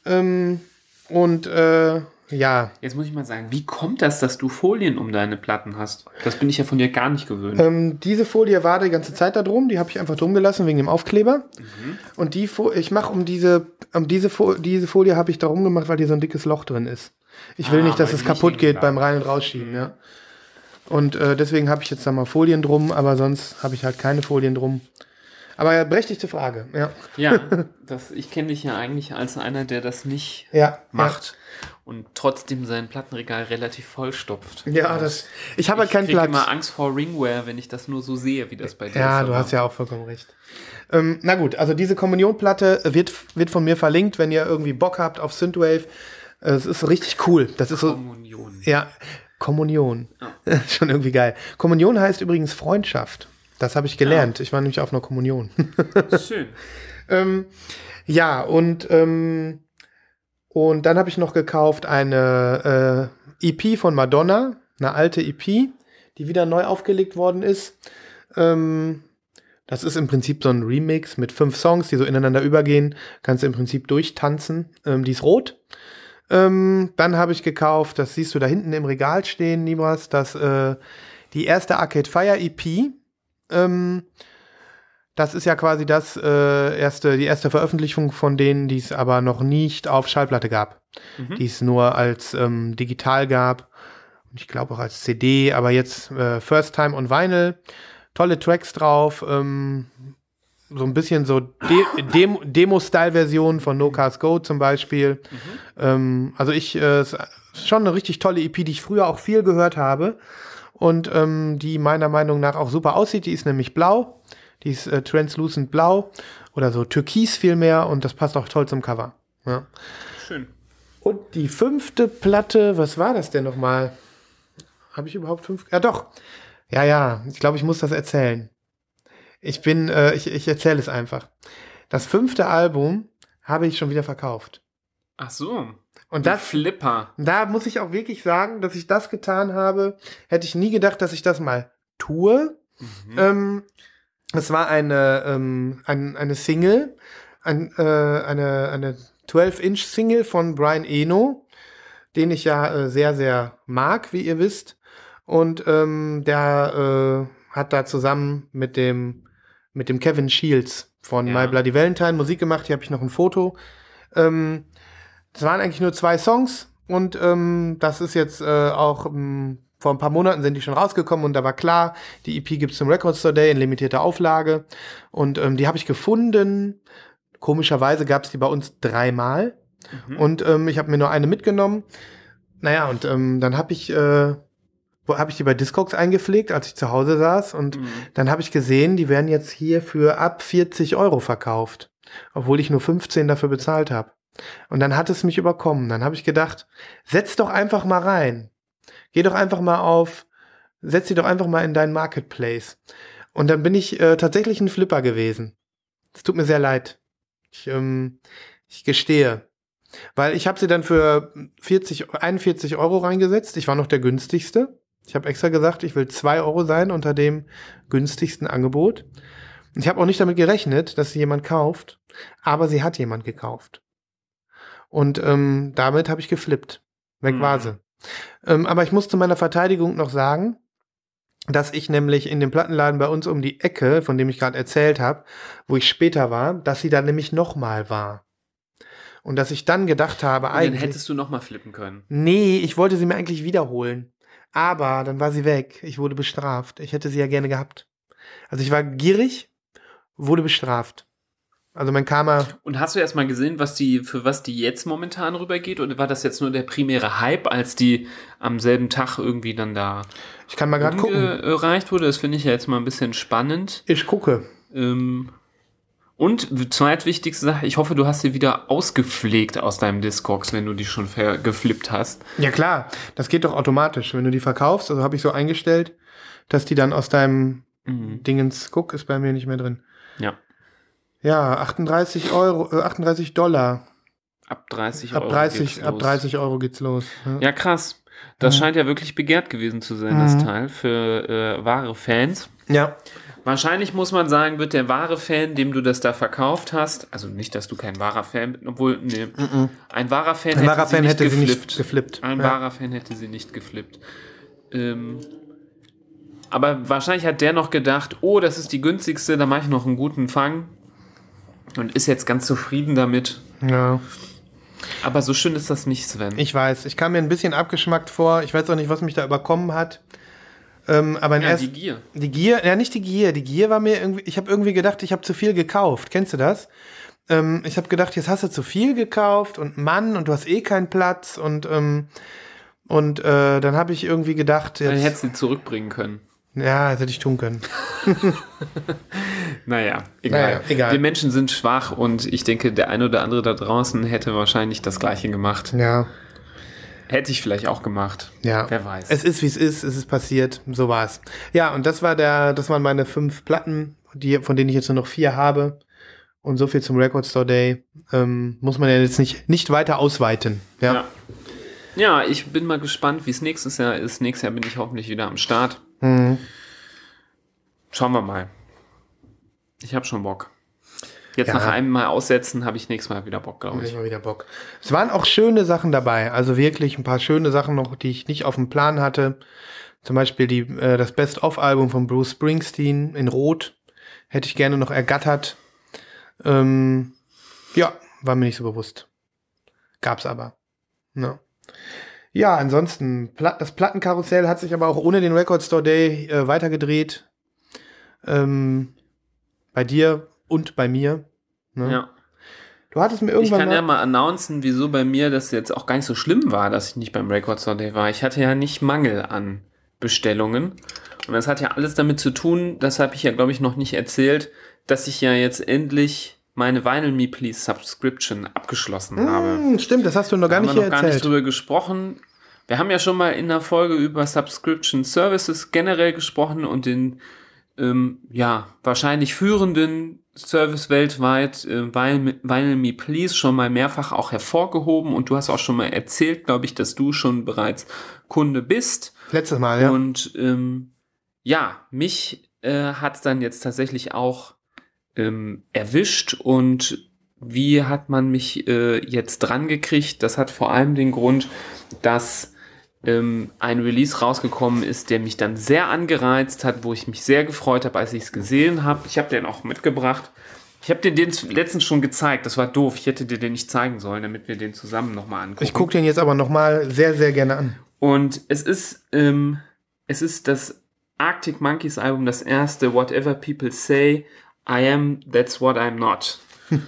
Ähm, und äh, ja, Jetzt muss ich mal sagen, wie kommt das, dass du Folien um deine Platten hast? Das bin ich ja von dir gar nicht gewöhnt. Ähm, diese Folie war die ganze Zeit da drum, die habe ich einfach drum gelassen wegen dem Aufkleber. Mhm. Und die Fo ich mache um diese, um diese, Fo diese Folie habe ich da rumgemacht, weil hier so ein dickes Loch drin ist. Ich will Ah, nicht, dass es kaputt geht beim Rein- und Rausschieben, ja. Und äh, deswegen habe ich jetzt da mal Folien drum, aber sonst habe ich halt keine Folien drum. Aber ja, berechtigte Frage, ja. Ja, das, ich kenne dich ja eigentlich als einer, der das nicht Ja, macht und trotzdem sein Plattenregal relativ vollstopft. Ja, ja das. Ich habe halt ich keinen Platz. immer Angst vor Ringware, wenn ich das nur so sehe, wie das bei dir Ja, so du war. hast ja auch vollkommen recht. Ähm, na gut, also diese Kommunionplatte wird, wird von mir verlinkt, wenn ihr irgendwie Bock habt auf Synthwave. Es ist richtig cool. Das ist so, Kommunion. ja, Kommunion. Schon irgendwie geil. Kommunion heißt übrigens Freundschaft. Das habe ich gelernt. Ich war nämlich auf einer Kommunion. Schön. ähm, ja, und, ähm, und dann habe ich noch gekauft eine äh, EP von Madonna, eine alte EP, die wieder neu aufgelegt worden ist. Ähm, das ist im Prinzip so ein Remix mit fünf Songs, die so ineinander übergehen. Kannst du im Prinzip durchtanzen. Ähm, die ist rot. Ähm, dann habe ich gekauft, das siehst du da hinten im Regal stehen, Nibras, das, äh, die erste Arcade Fire EP. Ähm, das ist ja quasi das äh, erste, die erste Veröffentlichung von denen, die es aber noch nicht auf Schallplatte gab. Mhm. Die es nur als ähm, digital gab. Und ich glaube auch als CD, aber jetzt äh, First Time on Vinyl. Tolle Tracks drauf. Ähm, so ein bisschen so De Dem Demo-Style-Version von No Cars Go zum Beispiel. Ähm, also ich, äh, ist schon eine richtig tolle EP, die ich früher auch viel gehört habe. Und ähm, die meiner Meinung nach auch super aussieht. Die ist nämlich blau. Die ist äh, translucent blau oder so türkis vielmehr und das passt auch toll zum Cover. Ja. Schön. Und die fünfte Platte, was war das denn nochmal? Habe ich überhaupt fünf? Ja, doch. Ja, ja, ich glaube, ich muss das erzählen. Ich bin, äh, ich, ich erzähle es einfach. Das fünfte Album habe ich schon wieder verkauft. Ach so. Und das, Flipper. da muss ich auch wirklich sagen, dass ich das getan habe. Hätte ich nie gedacht, dass ich das mal tue. Mhm. Ähm, es war eine, ähm, ein, eine Single, ein, äh, eine, eine 12-Inch-Single von Brian Eno, den ich ja äh, sehr, sehr mag, wie ihr wisst. Und ähm, der äh, hat da zusammen mit dem, mit dem Kevin Shields von Ja. My Bloody Valentine Musik gemacht. Hier habe ich noch ein Foto. Ähm, das waren eigentlich nur zwei Songs und ähm, das ist jetzt äh, auch ähm, vor ein paar Monaten sind die schon rausgekommen und da war klar, die EP gibt's zum Record Store Day in limitierter Auflage und ähm, die habe ich gefunden. Komischerweise gab's die bei uns dreimal Mhm. und ähm, ich habe mir nur eine mitgenommen. Naja, und ähm, dann habe ich, äh, habe ich die bei Discogs eingepflegt, als ich zu Hause saß und Mhm. dann habe ich gesehen, die werden jetzt hier für ab 40 Euro verkauft, obwohl ich nur 15 dafür bezahlt habe. Und dann hat es mich überkommen. Dann habe ich gedacht, setz doch einfach mal rein. Geh doch einfach mal auf, setz sie doch einfach mal in deinen Marketplace. Und dann bin ich äh, tatsächlich ein Flipper gewesen. Es tut mir sehr leid. Ich, ähm, ich gestehe. Weil ich habe sie dann für 40, 41 Euro reingesetzt. Ich war noch der günstigste. Ich habe extra gesagt, ich will 2 Euro sein unter dem günstigsten Angebot. Ich habe auch nicht damit gerechnet, dass sie jemand kauft. Aber sie hat jemand gekauft. Und ähm, damit habe ich geflippt. Weg Mhm. war sie. Ähm, aber ich muss zu meiner Verteidigung noch sagen, dass ich nämlich in dem Plattenladen bei uns um die Ecke, von dem ich gerade erzählt habe, wo ich später war, dass sie da nämlich nochmal war. Und dass ich dann gedacht habe, Und dann eigentlich. hättest du noch mal flippen können. Nee, ich wollte sie mir eigentlich wiederholen. Aber dann war sie weg. Ich wurde bestraft. Ich hätte sie ja gerne gehabt. Also ich war gierig, wurde bestraft. Also mein Karma. Und hast du erst mal gesehen, was die, für was die jetzt momentan rübergeht? Oder war das jetzt nur der primäre Hype, als die am selben Tag irgendwie dann da Ich kann mal gerade gucken. umgereicht wurde? Das finde ich ja jetzt mal ein bisschen spannend. Ich gucke. Ähm, und zweitwichtigste Sache, ich hoffe, du hast sie wieder ausgepflegt aus deinem Discogs, wenn du die schon geflippt hast. Ja klar, das geht doch automatisch. Wenn du die verkaufst, also habe ich so eingestellt, dass die dann aus deinem Mhm. Dingens, guck, ist bei mir nicht mehr drin. Ja. Ja, 38 Euro, äh, 38 Dollar. Ab 30 Ab Euro. 30, geht's ab los. 30 Euro geht's los. Ja. Ja, krass. Das Mhm. scheint ja wirklich begehrt gewesen zu sein, das Mhm. Teil, für äh, wahre Fans. ja. Wahrscheinlich muss man sagen, wird der wahre Fan, dem du das da verkauft hast, also nicht, dass du kein wahrer Fan bist, obwohl, nee, ein wahrer Fan Ein hätte wahrer sie Fan nicht hätte sie geflippt. nicht geflippt. Ein ja. wahrer Fan hätte sie nicht geflippt. Ähm, aber wahrscheinlich hat der noch gedacht, oh, das ist die günstigste, da mache ich noch einen guten Fang. Und ist jetzt ganz zufrieden damit. ja. Aber so schön ist das nicht, Sven. Ich weiß, ich kam mir ein bisschen abgeschmackt vor. Ich weiß auch nicht, was mich da überkommen hat. Ähm, aber in ja, erst, die Gier. Die Gier, ja nicht die Gier, die Gier war mir irgendwie, ich habe irgendwie gedacht, ich habe zu viel gekauft. Kennst du das? Ähm, ich habe gedacht, jetzt hast du zu viel gekauft und Mann und du hast eh keinen Platz und ähm, und äh, dann habe ich irgendwie gedacht, Dann jetzt, hättest du zurückbringen können. ja, das hätte ich tun können. Naja, egal. Naja, egal. Wir Menschen sind schwach und ich denke, der eine oder andere da draußen hätte wahrscheinlich das Gleiche gemacht. Ja, Hätte ich vielleicht auch gemacht. ja. Wer weiß. Es ist wie es ist, es ist passiert, so war's. Ja, und das war der, das waren meine fünf Platten, die, von denen ich jetzt nur noch vier habe. Und so viel zum Record Store Day. Ähm, muss man ja jetzt nicht, nicht weiter ausweiten. Ja. ja. ja, ich bin mal gespannt, wie es nächstes Jahr ist. Nächstes Jahr bin ich hoffentlich wieder am Start. Mhm. Schauen wir mal. Ich habe schon Bock. Jetzt Ja. nach einem Mal aussetzen habe ich nächstes Mal wieder Bock, glaube Ich mal wieder Bock. Es waren auch schöne Sachen dabei. Also wirklich ein paar schöne Sachen noch, die ich nicht auf dem Plan hatte. Zum Beispiel die, äh, das Best-of-Album von Bruce Springsteen in Rot. Hätte ich gerne noch ergattert. Ähm, ja, war mir nicht so bewusst. Gab's aber. Ja. Ja, ansonsten, das Plattenkarussell hat sich aber auch ohne den Record Store Day äh, weitergedreht. Ähm, bei dir und bei mir. Ne? Ja. Du hattest mir Ich irgendwann kann mal ja mal announcen, wieso bei mir das jetzt auch gar nicht so schlimm war, dass ich nicht beim Record Store Day war. Ich hatte ja nicht Mangel an Bestellungen. Und das hat ja alles damit zu tun, das habe ich ja, glaube ich, noch nicht erzählt, dass ich ja jetzt endlich meine Vinyl Me Please Subscription abgeschlossen habe. Hm, stimmt, das hast du noch gar haben nicht wir hier noch gar nicht erzählt. drüber gesprochen. Wir haben ja schon mal in der Folge über Subscription Services generell gesprochen und den ähm, ja wahrscheinlich führenden Service weltweit, äh, Vinyl Vinyl Me Please, schon mal mehrfach auch hervorgehoben und du hast auch schon mal erzählt, glaube ich, dass du schon bereits Kunde bist. Letztes Mal, ja. Und ähm, ja, mich äh, hat es dann jetzt tatsächlich auch ähm, erwischt und wie hat man mich äh, jetzt dran gekriegt? Das hat vor allem den Grund, dass ähm, ein Release rausgekommen ist, der mich dann sehr angereizt hat, wo ich mich sehr gefreut habe, als ich es gesehen habe. Ich habe den auch mitgebracht. Ich habe dir den letztens schon gezeigt. Das war doof. Ich hätte dir den nicht zeigen sollen, damit wir den zusammen nochmal angucken. ich gucke den jetzt aber noch mal sehr, sehr gerne an. Und es ist, ähm, es ist das Arctic Monkeys Album, das erste Whatever People Say, I Am, That's What I'm Not.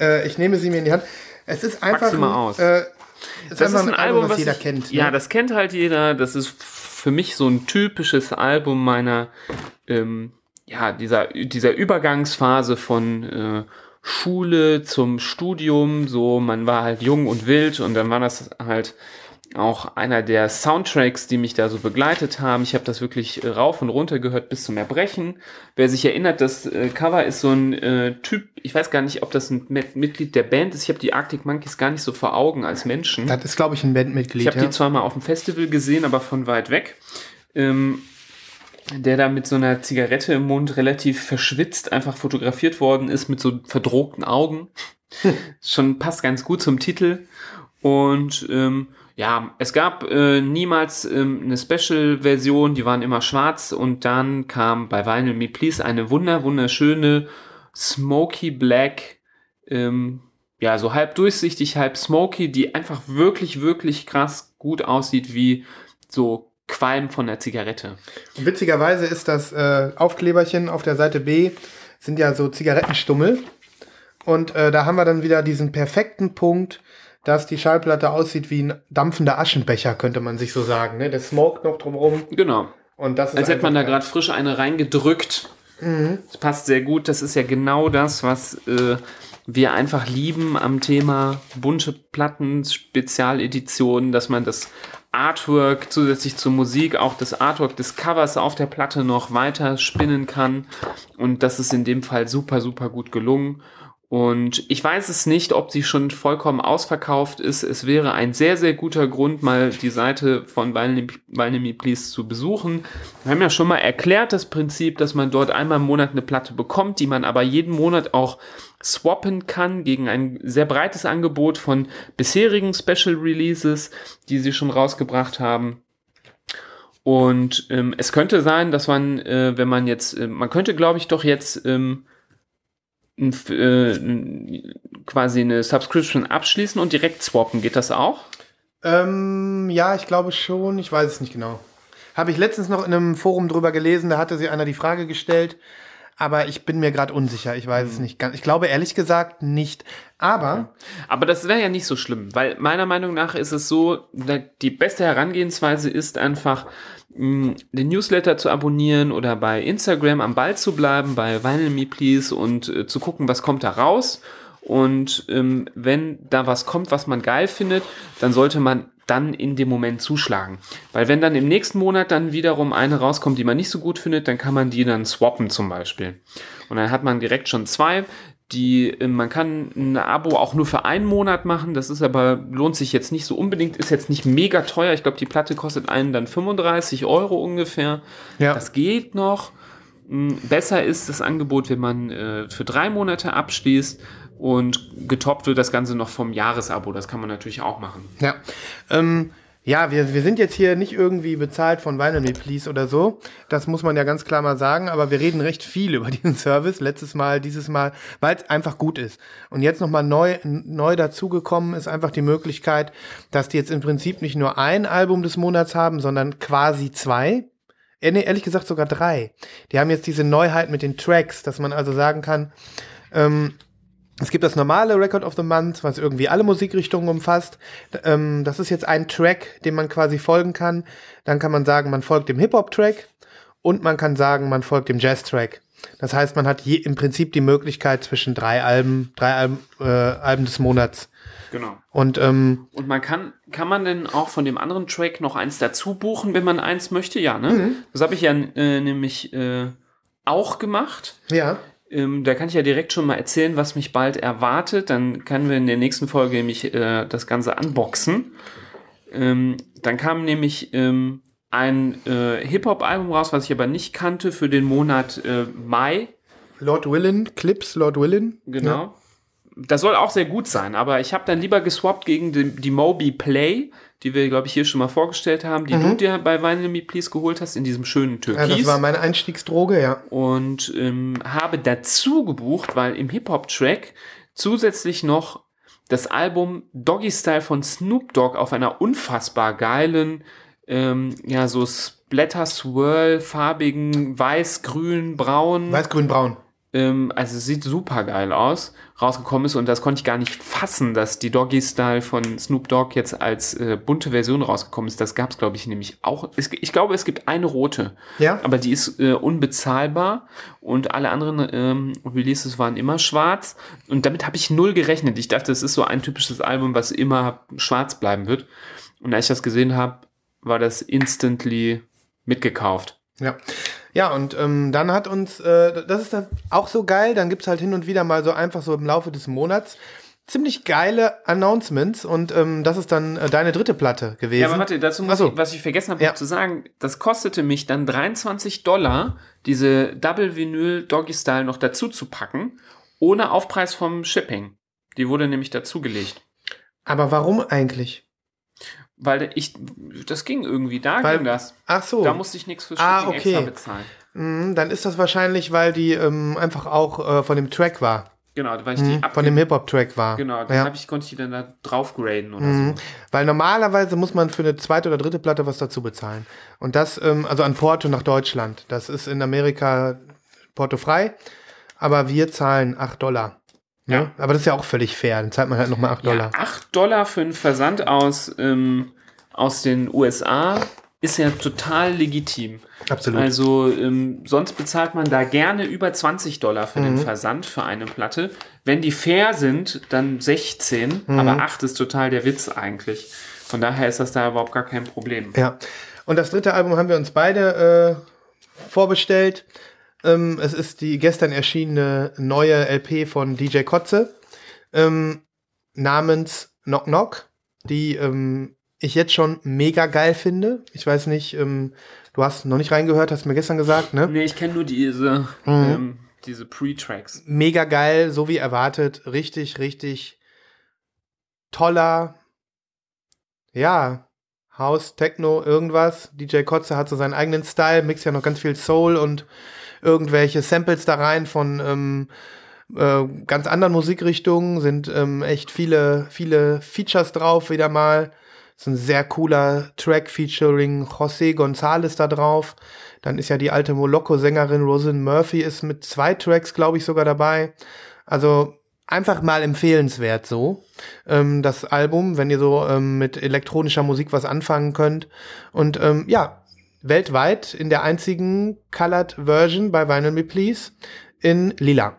Äh, ich nehme sie mir in die Hand. Es ist einfach sie mal aus. Äh, es Das ist ein Album, was jeder ich, kennt. Ja, ne? das kennt halt jeder. Das ist für mich so ein typisches Album meiner, ähm, ja, dieser, dieser Übergangsphase von äh, Schule zum Studium. So, man war halt jung und wild und dann war das halt auch einer der Soundtracks, die mich da so begleitet haben. Ich habe das wirklich rauf und runter gehört bis zum Erbrechen. Wer sich erinnert, das äh, Cover ist so ein äh, Typ, ich weiß gar nicht, ob das ein Mitglied der Band ist. Ich habe die Arctic Monkeys gar nicht so vor Augen als Menschen. das ist, glaube ich, ein Bandmitglied. Ich habe ja. die zwar mal auf dem Festival gesehen, aber von weit weg. Ähm, der da mit so einer Zigarette im Mund relativ verschwitzt einfach fotografiert worden ist mit so verdrohten Augen. Schon passt ganz gut zum Titel. Und ähm, ja, es gab äh, niemals ähm, eine Special-Version, die waren immer schwarz und dann kam bei Vinyl Me Please eine wunder wunderschöne Smoky Black, ähm, ja, so halb durchsichtig, halb smoky, die einfach wirklich, wirklich krass gut aussieht wie so Qualm von der Zigarette. Witzigerweise ist das äh, Aufkleberchen auf der Seite B sind ja so Zigarettenstummel. Und äh, da haben wir dann wieder diesen perfekten Punkt, dass die Schallplatte aussieht wie ein dampfender Aschenbecher, könnte man sich so sagen. Ne? Der Smoke noch drumherum. Genau. Und das ist Als hätte man da gerade frisch eine reingedrückt. Das passt sehr gut. Das ist ja genau das, was äh, wir einfach lieben am Thema bunte Platten, Spezialeditionen, dass man das Artwork zusätzlich zur Musik, auch das Artwork des Covers auf der Platte noch weiter spinnen kann. Und das ist in dem Fall super, super gut gelungen. Und ich weiß es nicht, ob sie schon vollkommen ausverkauft ist. Es wäre ein sehr, sehr guter Grund, mal die Seite von Me Please zu besuchen. Wir haben ja schon mal erklärt das Prinzip, dass man dort einmal im Monat eine Platte bekommt, die man aber jeden Monat auch swappen kann gegen ein sehr breites Angebot von bisherigen Special Releases, die sie schon rausgebracht haben. Und ähm, es könnte sein, dass man, äh, wenn man jetzt, äh, man könnte, glaube ich, doch jetzt ähm, äh, quasi eine Subscription abschließen und direkt swappen. Geht das auch? Ähm, ja, ich glaube schon. Ich weiß es nicht genau. Habe ich letztens noch in einem Forum drüber gelesen, da hatte sie einer die Frage gestellt. Aber ich bin mir gerade unsicher. Ich weiß es Hm. nicht ganz. Ich glaube ehrlich gesagt nicht. Aber Aber das wäre ja nicht so schlimm, weil meiner Meinung nach ist es so, die beste Herangehensweise ist einfach, mh, den Newsletter zu abonnieren oder bei Instagram am Ball zu bleiben, bei Vinyl Me Please und äh, zu gucken, was kommt da raus. Und ähm, wenn da was kommt, was man geil findet, dann sollte man dann in dem Moment zuschlagen. Weil wenn dann im nächsten Monat dann wiederum eine rauskommt, die man nicht so gut findet, dann kann man die dann swappen zum Beispiel. Und dann hat man direkt schon zwei. Die, äh, man kann ein Abo auch nur für einen Monat machen. Das ist aber, lohnt sich jetzt nicht so unbedingt, ist jetzt nicht mega teuer. Ich glaube, die Platte kostet einen dann 35 Euro ungefähr. Ja. Das geht noch. mh, besser ist das Angebot, wenn man äh, für drei Monate abschließt und getoppt wird das Ganze noch vom Jahresabo. Das kann man natürlich auch machen. Ja. Ähm, ja, wir, wir sind jetzt hier nicht irgendwie bezahlt von Vinyl Me Please oder so. Das muss man ja ganz klar mal sagen. Aber wir reden recht viel über diesen Service. Letztes Mal, dieses Mal, weil es einfach gut ist. Und jetzt nochmal neu, neu dazugekommen ist einfach die Möglichkeit, dass die jetzt im Prinzip nicht nur ein Album des Monats haben, sondern quasi zwei. Äh, ehrlich gesagt sogar drei. Die haben jetzt diese Neuheit mit den Tracks, dass man also sagen kann, ähm, es gibt das normale Record of the Month, was irgendwie alle Musikrichtungen umfasst. Ähm, das ist jetzt ein Track, dem man quasi folgen kann. Dann kann man sagen, man folgt dem Hip-Hop-Track und man kann sagen, man folgt dem Jazz-Track. Das heißt, man hat je, im Prinzip die Möglichkeit zwischen drei Alben, drei Alben, äh, Alben des Monats. Genau. Und ähm, Und man kann, kann man denn auch von dem anderen Track noch eins dazu buchen, wenn man eins möchte? Ja, ne? Das habe ich ja äh, nämlich äh, auch gemacht. ja, Ähm, da kann ich ja direkt schon mal erzählen, was mich bald erwartet. Dann können wir in der nächsten Folge nämlich äh, das Ganze unboxen. Ähm, dann kam nämlich ähm, ein äh, Hip-Hop-Album raus, was ich aber nicht kannte, für den Monat äh, Mai. Lord Willin, Clips, Lord Willin. Genau. Das soll auch sehr gut sein, aber ich habe dann lieber geswappt gegen die, die Moby Play, die wir, glaube ich, hier schon mal vorgestellt haben, die du dir bei Vinyl Me Please geholt hast, in diesem schönen Ja, Türkis. das war meine Einstiegsdroge, ja. und ähm, habe dazu gebucht, weil im Hip-Hop-Track zusätzlich noch das Album Doggy Style von Snoop Dogg auf einer unfassbar geilen, ähm, ja, so Splatter-Swirl, farbigen, weiß, grün, braun. Weiß, grün, braun. Ähm, also es sieht super geil aus, rausgekommen ist und das konnte ich gar nicht fassen, dass die Doggy Style von Snoop Dogg jetzt als äh, bunte Version rausgekommen ist. Das gab es, glaube ich, nämlich auch. Es, ich glaube, es gibt eine rote, Ja. aber die ist äh, unbezahlbar und alle anderen ähm, Releases waren immer schwarz und damit habe ich null gerechnet. Ich dachte, es ist so ein typisches Album, was immer schwarz bleiben wird. Und als ich das gesehen habe, war das instantly mitgekauft. Ja. Ja, und ähm, dann hat uns, äh, das ist dann auch so geil, dann gibt's halt hin und wieder mal so einfach so im Laufe des Monats ziemlich geile Announcements und ähm, das ist dann äh, deine dritte Platte gewesen. Ja, aber warte, dazu muss so. ich, was ich vergessen habe Ja. zu sagen, das kostete mich dann 23 Dollar, diese Double Vinyl Doggy Style noch dazu zu packen, ohne Aufpreis vom Shipping. Die wurde nämlich dazugelegt. Aber warum eigentlich? Weil ich, das ging irgendwie, da Weil- ging das. Ach so. Da musste ich nichts für Ah, okay. extra bezahlen. Mm, dann ist das wahrscheinlich, weil die ähm, einfach auch äh, von dem Track war. Genau, weil ich Mhm, die von abge dem Hip-Hop-Track war. Genau, dann ja. ich, konnte ich die dann da drauf graden oder Mhm. so. Weil normalerweise muss man für eine zweite oder dritte Platte was dazu bezahlen. Und das, ähm, also an Porto nach Deutschland. Das ist in Amerika Porto frei. Aber wir zahlen 8 Dollar. Ja. Aber das ist ja auch völlig fair. Dann zahlt man halt nochmal 8 Dollar. Ja, 8 Dollar für einen Versand aus, ähm, aus den USA ist ja total legitim. Absolut. Also ähm, sonst bezahlt man da gerne über 20 Dollar für Mhm. den Versand für eine Platte. Wenn die fair sind, dann 16, Mhm. aber 8 ist total der Witz eigentlich. Von daher ist das da überhaupt gar kein Problem. Ja. Und das dritte Album haben wir uns beide äh, vorbestellt. Ähm, es ist die gestern erschienene neue LP von DJ Kotze ähm, namens Knock Knock, die ähm, ich jetzt schon mega geil finde. Ich weiß nicht, ähm, du hast noch nicht reingehört, hast mir gestern gesagt, ne? Nee, ich kenne nur diese, Mhm. ähm, diese Pre-Tracks. Mega geil, so wie erwartet. Richtig, richtig toller, ja, House, Techno, irgendwas. DJ Kotze hat so seinen eigenen Style, mixt ja noch ganz viel Soul und irgendwelche Samples da rein von ähm, äh, ganz anderen Musikrichtungen. Sind ähm, echt viele, viele Features drauf wieder mal. Ist ein sehr cooler Track featuring José González da drauf. Dann ist ja die alte Moloko-Sängerin Rosin Murphy ist mit zwei Tracks, glaube ich, sogar dabei. Also einfach mal empfehlenswert so. Ähm, das Album, wenn ihr so ähm, mit elektronischer Musik was anfangen könnt. Und ähm, ja, weltweit in der einzigen Colored Version bei Vinyl Me Please in Lila.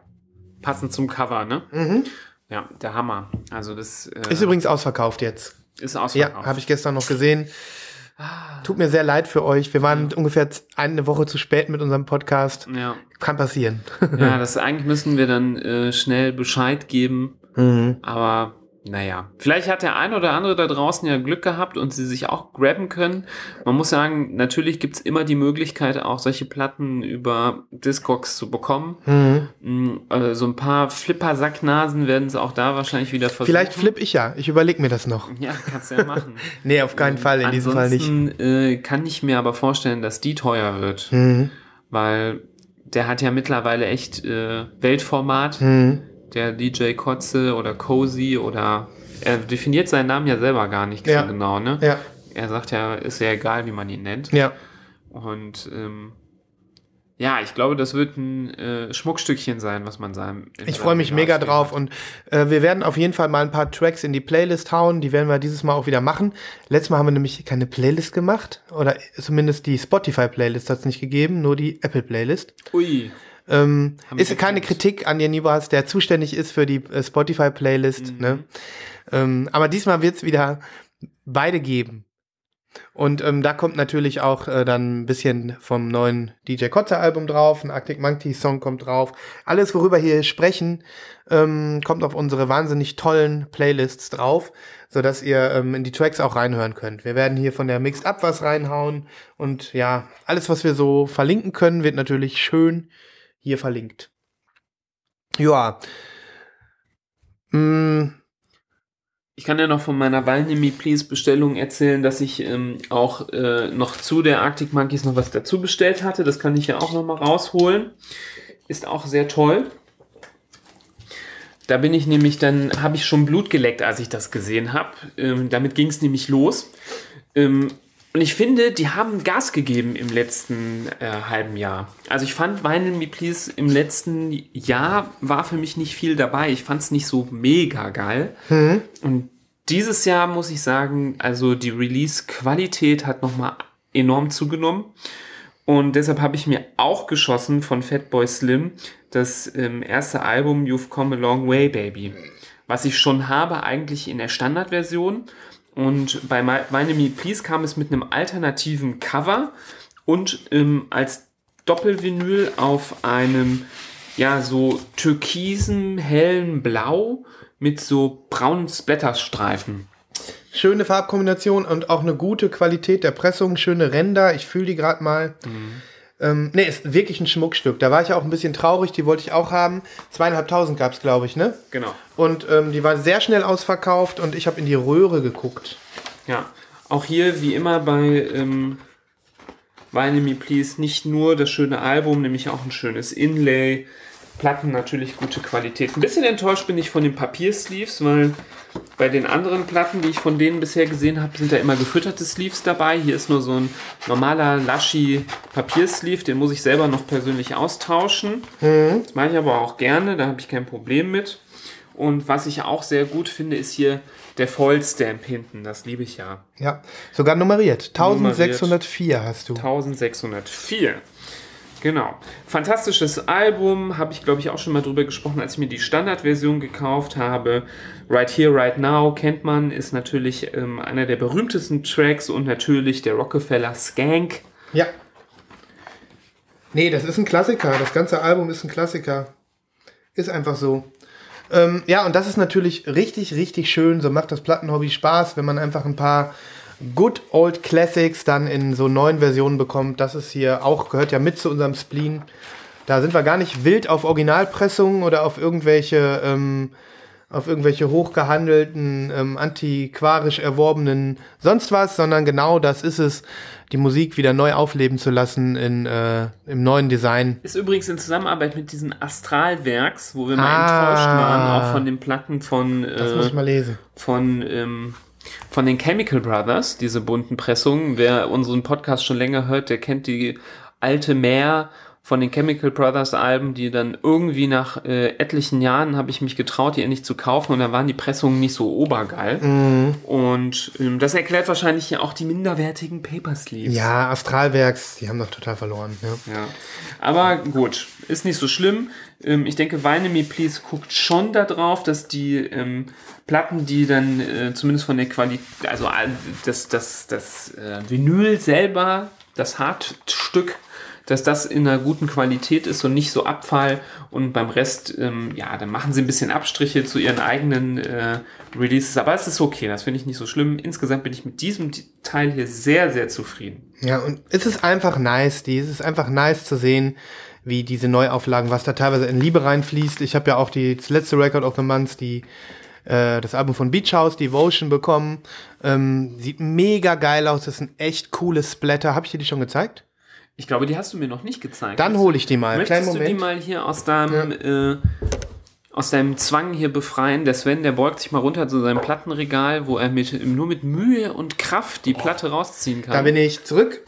Passend zum Cover, ne? Mhm. Ja, der Hammer. Also das äh, Ist übrigens ausverkauft jetzt. ist Ja, ausverkauft. habe ich gestern noch gesehen. Tut mir sehr leid für euch. Wir waren ungefähr eine Woche zu spät mit unserem Podcast. ja. Kann passieren. ja, das eigentlich müssen wir dann äh, schnell Bescheid geben, Mhm. aber naja, vielleicht hat der ein oder andere da draußen ja Glück gehabt und sie sich auch grabben können. Man muss sagen, natürlich gibt's immer die Möglichkeit, auch solche Platten über Discogs zu bekommen. Mhm. Also so ein paar Flipper-Sacknasen werden es auch da wahrscheinlich wieder versuchen. Vielleicht flipp ich ja. Ich überlege mir das noch. Ja, kannst du ja machen. nee, auf keinen Fall, in diesem Fall nicht. Äh, kann ich mir aber vorstellen, dass die teuer wird. Mhm. Weil der hat ja mittlerweile echt äh, Weltformat. Mhm. Der DJ Kotze oder Cozy oder er definiert seinen Namen ja selber gar nicht Ja. so genau, ne? Ja, Er sagt ja, ist ja egal, wie man ihn nennt. ja. Und ähm, ja, ich glaube, das wird ein äh, Schmuckstückchen sein, was man seinem. in Ich freue mich mega drauf hat. und äh, wir werden auf jeden Fall mal ein paar Tracks in die Playlist hauen. Die werden wir dieses Mal auch wieder machen. Letztes Mal haben wir nämlich keine Playlist gemacht oder zumindest die Spotify-Playlist hat es nicht gegeben, nur die Apple-Playlist. Ui. Ähm, ist keine. Kritik an Jan Nibras, der zuständig ist für die äh, Spotify-Playlist. Mhm. Ne? Ähm, aber diesmal wird es wieder beide geben. Und ähm, da kommt natürlich auch äh, dann ein bisschen vom neuen DJ Kotzer Album drauf, ein Arctic Monkey Song kommt drauf. Alles, worüber wir hier sprechen, ähm, kommt auf unsere wahnsinnig tollen Playlists drauf, sodass ihr ähm, in die Tracks auch reinhören könnt. Wir werden hier von der Mixed Up was reinhauen und ja, alles, was wir so verlinken können, wird natürlich schön hier verlinkt. Ja. Mm, Ich kann ja noch von meiner Wine Me Please Bestellung erzählen, dass ich ähm, auch äh, noch zu der Arctic Monkeys noch was dazu bestellt hatte. Das kann ich ja auch noch mal rausholen. Ist auch sehr toll. Da bin ich nämlich dann, habe ich schon Blut geleckt, als ich das gesehen habe. Ähm, damit ging es nämlich los. Ähm, und ich finde, die haben Gas gegeben im letzten äh, halben Jahr. Also ich fand Vinyl Me Please im letzten Jahr war für mich nicht viel dabei. Ich fand es nicht so mega geil. Und dieses Jahr muss ich sagen, also die Release-Qualität hat nochmal enorm zugenommen. Und deshalb habe ich mir auch geschossen von Fatboy Slim das ähm, erste Album You've Come a Long Way, Baby. Was ich schon habe, eigentlich in der Standardversion. Und bei My Meine Me Please kam es mit einem alternativen Cover und ähm, als Doppelvinyl auf einem ja so türkisen, hellen Blau mit so braunen Splatterstreifen. schöne Farbkombination und auch eine gute Qualität der Pressung, schöne Ränder. Ich fühle die gerade mal. Ähm, nee, ist wirklich ein Schmuckstück. Da war ich auch ein bisschen traurig, die wollte ich auch haben. Zweieinhalbtausend gab es, glaube ich, ne? Genau. Und ähm, die war sehr schnell ausverkauft und ich habe in die Röhre geguckt. Ja, auch hier wie immer bei ähm, Wine Me Please nicht nur das schöne Album, nämlich auch ein schönes Inlay. Platten natürlich gute Qualität. Ein bisschen enttäuscht bin ich von den Papiersleeves, weil bei den anderen Platten, die ich von denen bisher gesehen habe, sind da immer gefütterte Sleeves dabei. Hier ist nur so ein normaler Laschi Papiersleeve, den muss ich selber noch persönlich austauschen. Das mache ich aber auch gerne, da habe ich kein Problem mit. Und was ich auch sehr gut finde, ist hier der Foil-Stamp hinten. Das liebe ich ja. Ja, sogar nummeriert. 1604 hast du. 1604. Genau. Fantastisches Album, habe ich glaube ich auch schon mal drüber gesprochen, als ich mir die Standardversion gekauft habe. Right Here, Right Now kennt man, ist natürlich ähm, einer der berühmtesten Tracks und natürlich der Rockefeller Skank. Ja. Nee, das ist ein Klassiker. Das ganze Album ist ein Klassiker. Ist einfach so. Ähm, ja, und das ist natürlich richtig, richtig schön. So macht das Plattenhobby Spaß, wenn man einfach ein paar Good Old Classics dann in so neuen Versionen bekommt. Das ist hier auch, gehört ja mit zu unserem Spleen. Da sind wir gar nicht wild auf Originalpressungen oder auf irgendwelche, ähm, auf irgendwelche hochgehandelten, ähm, antiquarisch erworbenen sonst was, sondern genau das ist es, die Musik wieder neu aufleben zu lassen in, äh, im neuen Design. Ist übrigens in Zusammenarbeit mit diesen Astralwerks, wo wir mal Ah. enttäuscht waren, auch von den Platten von, Das muss äh, ich mal lesen. von, ähm, von den Chemical Brothers, diese bunten Pressungen. Wer unseren Podcast schon länger hört, der kennt die alte Meer von den Chemical Brothers Alben, die dann irgendwie nach äh, etlichen Jahren habe ich mich getraut, die endlich zu kaufen und da waren die Pressungen nicht so obergeil. Mhm. Und ähm, das erklärt wahrscheinlich ja auch die minderwertigen Paper Sleeves. Ja, Astralwerks, die haben doch total verloren. Ja. Ja. Aber gut, ist nicht so schlimm. Ähm, ich denke, Wine Me Please guckt schon darauf, dass die ähm, Platten, die dann äh, zumindest von der Qualität, also äh, das, das, das äh, Vinyl selber, das Hartstück, dass das in einer guten Qualität ist und nicht so Abfall. Und beim Rest, ähm, ja, dann machen sie ein bisschen Abstriche zu ihren eigenen äh, Releases. Aber es ist okay, das finde ich nicht so schlimm. Insgesamt bin ich mit diesem Teil hier sehr, sehr zufrieden. Ja, und es ist einfach nice, die, es ist einfach nice zu sehen, wie diese Neuauflagen, was da teilweise in Liebe reinfließt. Ich habe ja auch die, das letzte Record of the Month, die äh, das Album von Beach House, Devotion, bekommen. Ähm, sieht mega geil aus, das ist ein echt cooles Splatter. Habe ich dir die schon gezeigt? Ich glaube, die hast du mir noch nicht gezeigt. Dann hole ich die mal. Möchtest Kleinen du Moment. die mal hier aus deinem, äh, aus deinem Zwang hier befreien? Der Sven, der beugt sich mal runter zu seinem Plattenregal, wo er mit, nur mit Mühe und Kraft die Platte rausziehen kann. Da bin ich zurück.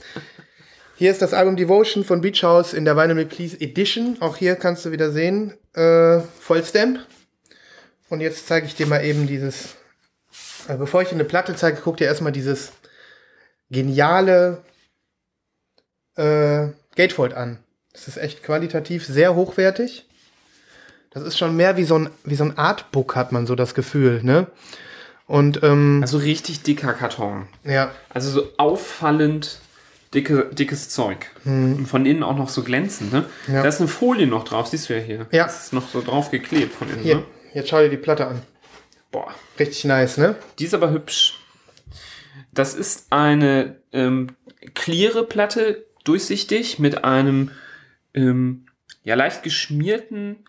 Hier ist das Album Devotion von Beach House in der Vinyl Please Edition. Auch hier kannst du wieder sehen, äh, Vollstamp. Und jetzt zeige ich dir mal eben dieses, äh, bevor ich dir eine Platte zeige, guck dir erstmal dieses geniale äh, Gatefold an. Das ist echt qualitativ sehr hochwertig. Das ist schon mehr wie so ein, wie so ein Artbook, hat man so das Gefühl, ne? Und, ähm, also richtig dicker Karton. ja, Also so auffallend dicke, dickes Zeug. Und von innen auch noch so glänzend, ne? Hm. Ja. Da ist eine Folie noch drauf, siehst du ja hier. Ja. Das ist noch so drauf geklebt von innen, hier, ne? jetzt schau dir die Platte an. Boah. Richtig nice, ne? Die ist aber hübsch. Das ist eine ähm, cleare Platte, durchsichtig, mit einem ähm, ja leicht geschmierten,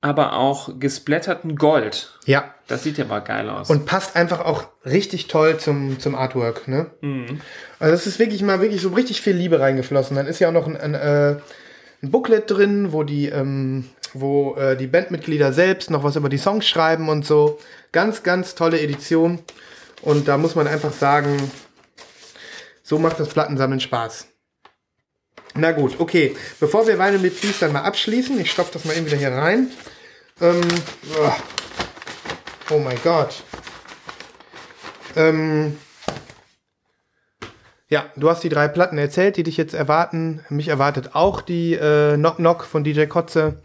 aber auch gesplatterten Gold. Ja. Das sieht ja mal geil aus. Und passt einfach auch richtig toll zum, zum Artwork, ne? Mhm. Also es ist wirklich mal wirklich so richtig viel Liebe reingeflossen. Dann ist ja auch noch ein, ein, äh, ein Booklet drin, wo die, ähm, wo äh, die Bandmitglieder selbst noch was über die Songs schreiben und so. Ganz, ganz tolle Edition. Und da muss man einfach sagen, so macht das Plattensammeln Spaß. Na gut, okay. Bevor wir Weine mit Please dann mal abschließen, ich stopfe das mal eben wieder hier rein. Ähm, oh mein Gott. Ähm, ja, du hast die drei Platten erzählt, die dich jetzt erwarten. Mich erwartet auch die äh, Knock Knock von DJ Kotze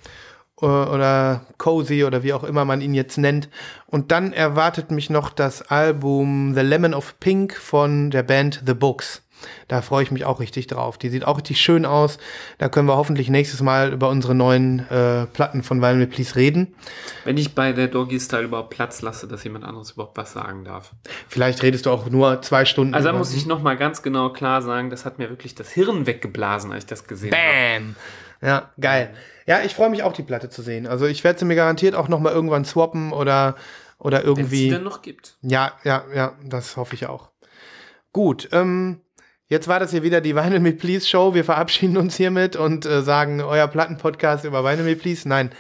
äh, oder Cozy oder wie auch immer man ihn jetzt nennt. Und dann erwartet mich noch das Album The Lemon of Pink von der Band The Books. Da freue ich mich auch richtig drauf. Die sieht auch richtig schön aus. Da können wir hoffentlich nächstes Mal über unsere neuen äh, Platten von Vinyl Me Please reden. Wenn ich bei der Doggy Style überhaupt Platz lasse, dass jemand anderes überhaupt was sagen darf. Vielleicht redest du auch nur zwei Stunden. Also da muss ich nochmal ganz genau klar sagen, das hat mir wirklich das Hirn weggeblasen, als ich das gesehen habe. Bam! Ja, geil. Ja, ich freue mich auch, die Platte zu sehen. Also ich werde sie mir garantiert auch noch mal irgendwann swappen oder, oder Wenn es sie irgendwie. denn noch gibt. Ja, ja, ja, das hoffe ich auch. Gut, ähm, jetzt war das hier wieder die Vinyl Me Please Show. Wir verabschieden uns hiermit und äh, sagen, euer Plattenpodcast über Vinyl Me Please. Nein,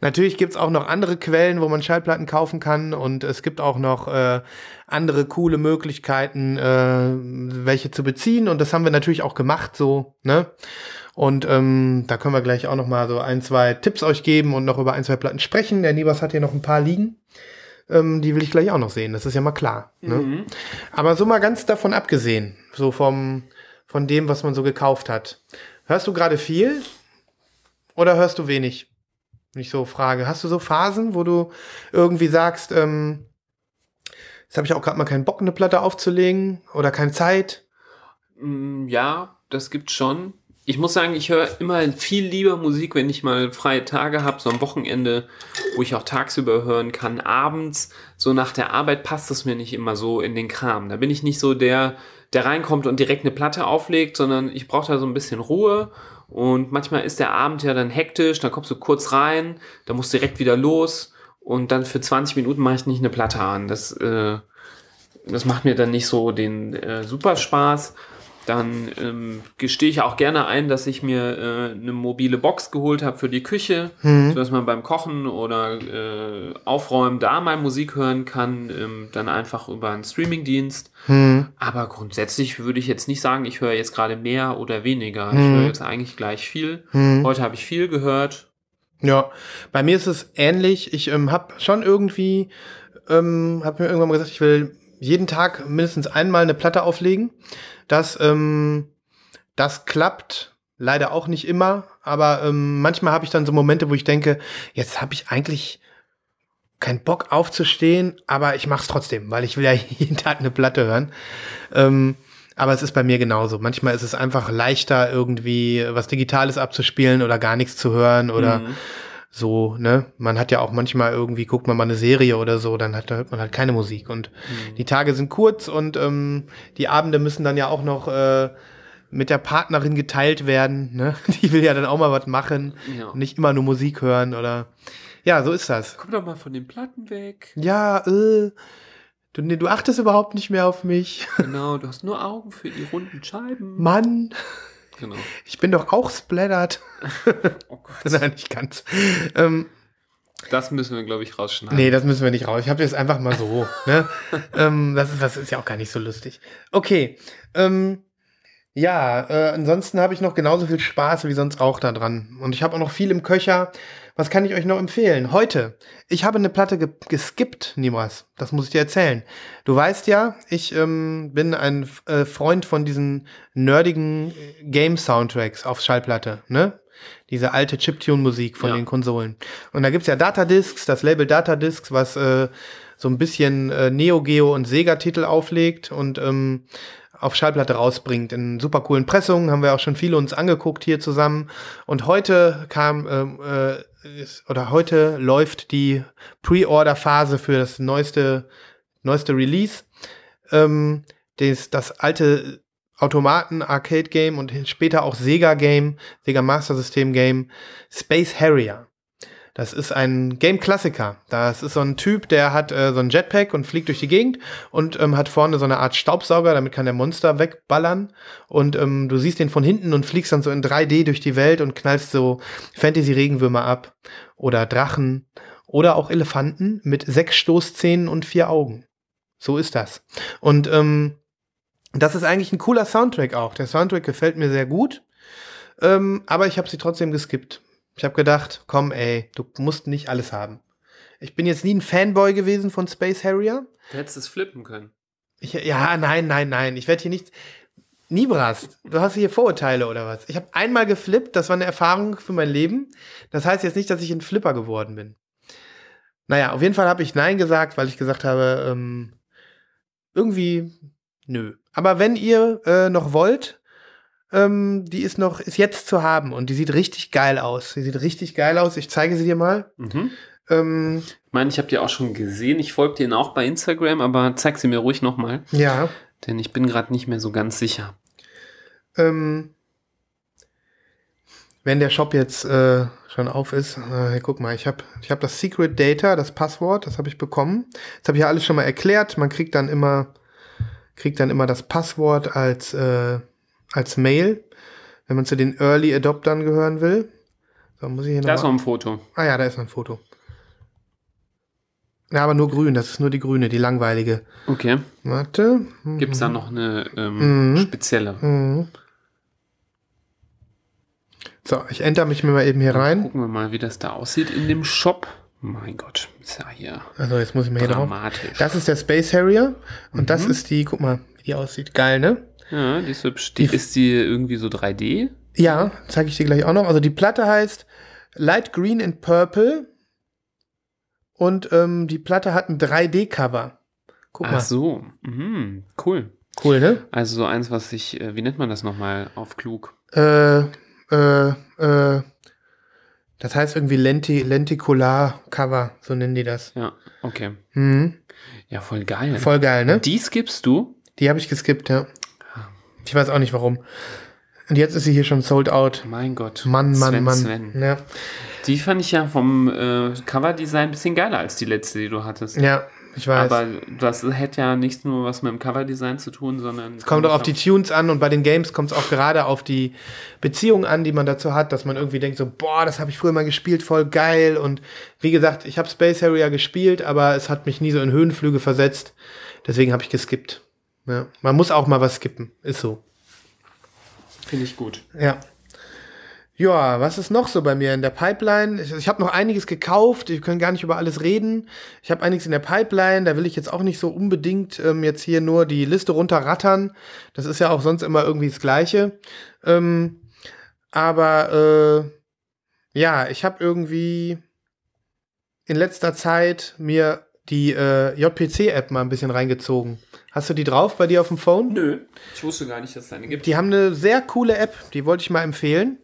natürlich gibt's auch noch andere Quellen, wo man Schallplatten kaufen kann und es gibt auch noch äh, andere coole Möglichkeiten, äh, welche zu beziehen und das haben wir natürlich auch gemacht, so, ne? Und ähm, da können wir gleich auch noch mal so ein, zwei Tipps euch geben und noch über ein, zwei Platten sprechen. Der Nibas hat hier noch ein paar liegen. Ähm, die will ich gleich auch noch sehen, das ist ja mal klar. Ne? Mhm. Aber so mal ganz davon abgesehen, so vom, von dem, was man so gekauft hat. Hörst du gerade viel oder hörst du wenig? Wenn ich so frage. Hast du so Phasen, wo du irgendwie sagst, ähm, jetzt habe ich auch gerade mal keinen Bock, eine Platte aufzulegen oder keine Zeit? Mm, Ja, das gibt's schon. Ich muss sagen, ich höre immer viel lieber Musik, wenn ich mal freie Tage habe, so am Wochenende, wo ich auch tagsüber hören kann. Abends, so nach der Arbeit, passt es mir nicht immer so in den Kram. Da bin ich nicht so der, der reinkommt und direkt eine Platte auflegt, sondern ich brauche da so ein bisschen Ruhe. Und manchmal ist der Abend ja dann hektisch, dann kommst du kurz rein, dann musst du direkt wieder los und dann für 20 Minuten mache ich nicht eine Platte an. Das, äh, das macht mir dann nicht so den äh, super Spaß. Dann ähm, gestehe ich auch gerne ein, dass ich mir äh, eine mobile Box geholt habe für die Küche, sodass man beim Kochen oder äh, Aufräumen da mal Musik hören kann, ähm, dann einfach über einen Streamingdienst. Aber grundsätzlich würde ich jetzt nicht sagen, ich höre jetzt gerade mehr oder weniger. Ich höre jetzt eigentlich gleich viel. Heute habe ich viel gehört. Ja, bei mir ist es ähnlich. Ich ähm, habe schon irgendwie, ähm, habe mir irgendwann mal gesagt, ich will jeden Tag mindestens einmal eine Platte auflegen. Das, ähm, das klappt leider auch nicht immer, aber ähm, manchmal habe ich dann so Momente, wo ich denke, jetzt habe ich eigentlich keinen Bock aufzustehen, aber ich mache es trotzdem, weil ich will ja jeden Tag eine Platte hören. Ähm, Aber es ist bei mir genauso. Manchmal ist es einfach leichter, irgendwie was Digitales abzuspielen oder gar nichts zu hören oder Mhm. So, ne? Man hat ja auch manchmal irgendwie, guckt man mal eine Serie oder so, dann hat, da hört man halt keine Musik. Und Mhm. die Tage sind kurz und ähm, die Abende müssen dann ja auch noch äh, mit der Partnerin geteilt werden. Ne? Die will ja dann auch mal was machen Ja. und nicht immer nur Musik hören oder ja, so ist das. Komm doch mal von den Platten weg. Ja, äh, du, du achtest überhaupt nicht mehr auf mich. Genau, du hast nur Augen für die runden Scheiben. Mann, Genau. ich bin doch auch splattert. Oh Gott. Nein, nicht ganz. Ähm, Das müssen wir, glaube ich, rausschneiden. Nee, das müssen wir nicht raus. Ich habe jetzt einfach mal so. ne? ähm, das, ist, das ist ja auch gar nicht so lustig. Okay. Ähm, ja, äh, ansonsten habe ich noch genauso viel Spaß wie sonst auch da dran. Und ich habe auch noch viel im Köcher. Was kann ich euch noch empfehlen? Heute. Ich habe eine Platte ge geskippt, Nimas. Das muss ich dir erzählen. Du weißt ja, ich ähm, bin ein äh, Freund von diesen nerdigen äh, Game-Soundtracks auf Schallplatte, ne? Diese alte Chiptune-Musik von Ja. den Konsolen. Und da gibt's ja Datadiscs, das Label Datadiscs, was äh, so ein bisschen äh, Neo Geo und Sega-Titel auflegt und ähm, auf Schallplatte rausbringt. In super coolen Pressungen haben wir auch schon viele uns angeguckt hier zusammen. Und heute kam ähm, äh, ist, oder heute läuft die Pre-Order-Phase für das neueste neueste Release. Ähm, das, das alte Automaten-Arcade-Game und später auch Sega-Game, Sega Master System-Game, Space Harrier. Das ist ein Game-Klassiker. Das ist so ein Typ, der hat äh, so ein Jetpack und fliegt durch die Gegend und ähm, hat vorne so eine Art Staubsauger, damit kann der Monster wegballern. Und ähm, du siehst den von hinten und fliegst dann so in 3D durch die Welt und knallst so Fantasy-Regenwürmer ab. Oder Drachen. Oder auch Elefanten mit sechs Stoßzähnen und vier Augen. So ist das. Und ähm, das ist eigentlich ein cooler Soundtrack auch. Der Soundtrack gefällt mir sehr gut. Ähm, aber ich habe sie trotzdem geskippt. Ich habe gedacht, komm, ey, du musst nicht alles haben. Ich bin jetzt nie ein Fanboy gewesen von Space Harrier. Du hättest es flippen können. Ich, ja, nein, nein, nein. Ich werde hier nicht. Nibras, du hast hier Vorurteile oder was? Ich habe einmal geflippt, das war eine Erfahrung für mein Leben. Das heißt jetzt nicht, dass ich ein Flipper geworden bin. Naja, auf jeden Fall habe ich Nein gesagt, weil ich gesagt habe, ähm, irgendwie, nö. Aber wenn ihr äh, noch wollt, ähm, die ist noch, ist jetzt zu haben und die sieht richtig geil aus. Die sieht richtig geil aus. Ich zeige sie dir mal. Mhm. Ähm, Ich meine, ich habe die auch schon gesehen. Ich folge denen auch bei Instagram, aber zeig sie mir ruhig nochmal, ja. denn ich bin gerade nicht mehr so ganz sicher. Ähm, wenn der Shop jetzt äh, schon auf ist, äh, guck mal, ich habe ich hab das Secret Data, das Passwort, das habe ich bekommen. Das habe ich ja alles schon mal erklärt. Man kriegt dann immer, kriegt dann immer das Passwort als, äh, als Mail, wenn man zu den Early Adoptern gehören will. So, muss ich hier Da ist noch ein Foto. Ah ja, da ist noch ein Foto. Ja, aber nur grün, das ist nur die grüne, die langweilige. Okay. Warte. Gibt es da noch eine ähm, Mhm. spezielle? Mhm. So, ich enter mich mal eben hier rein. Gucken wir mal, wie das da aussieht in dem Shop. Mein Gott, ist ja hier Also jetzt muss ich mal hier drauf. Das ist der Space Harrier und das Mhm. ist die, guck mal, wie die aussieht. Geil, ne? Ja, die ist hübsch. Die, Die- ist die irgendwie so 3D? Ja, zeige ich dir gleich auch noch. Also die Platte heißt Light Green and Purple und ähm, die Platte hat ein 3D-Cover. Guck Ach mal. so. Mhm, cool. Cool, ne? Also so eins, was ich, äh, wie nennt man das nochmal auf klug? Äh, äh, äh, das heißt irgendwie Lenti Lenticular Cover, so nennen die das. Ja, okay. Mhm. Ja, voll geil. Voll geil, ne? Die skippst du? Die habe ich geskippt, ja. Ich weiß auch nicht warum. Und jetzt ist sie hier schon sold out. Mein Gott. Mann, Mann, Sven, Mann. Sven. Ja. Die fand ich ja vom äh, Coverdesign ein bisschen geiler als die letzte, die du hattest. ja, ich weiß. Aber das hätte ja nicht nur was mit dem Coverdesign zu tun, sondern. es kommt auch auf die Tunes an und bei den Games kommt es auch gerade auf die Beziehung an, die man dazu hat, dass man irgendwie denkt so, boah, das habe ich früher mal gespielt, voll geil. Und wie gesagt, ich habe Space Harrier gespielt, aber es hat mich nie so in Höhenflüge versetzt. Deswegen habe ich geskippt. Ja. Man muss auch mal was skippen. Ist so. Finde ich gut. Ja. Ja, was ist noch so bei mir in der Pipeline? Ich, ich habe noch einiges gekauft. Wir können gar nicht über alles reden. Ich habe einiges in der Pipeline. Da will ich jetzt auch nicht so unbedingt ähm, jetzt hier nur die Liste runterrattern. Das ist ja auch sonst immer irgendwie das Gleiche. Ähm, aber äh, ja, ich habe irgendwie in letzter Zeit mir die äh, JPC-App mal ein bisschen reingezogen. Hast du die drauf bei dir auf dem Phone? Nö, ich wusste gar nicht, dass es eine gibt. Die haben eine sehr coole App, die wollte ich mal empfehlen.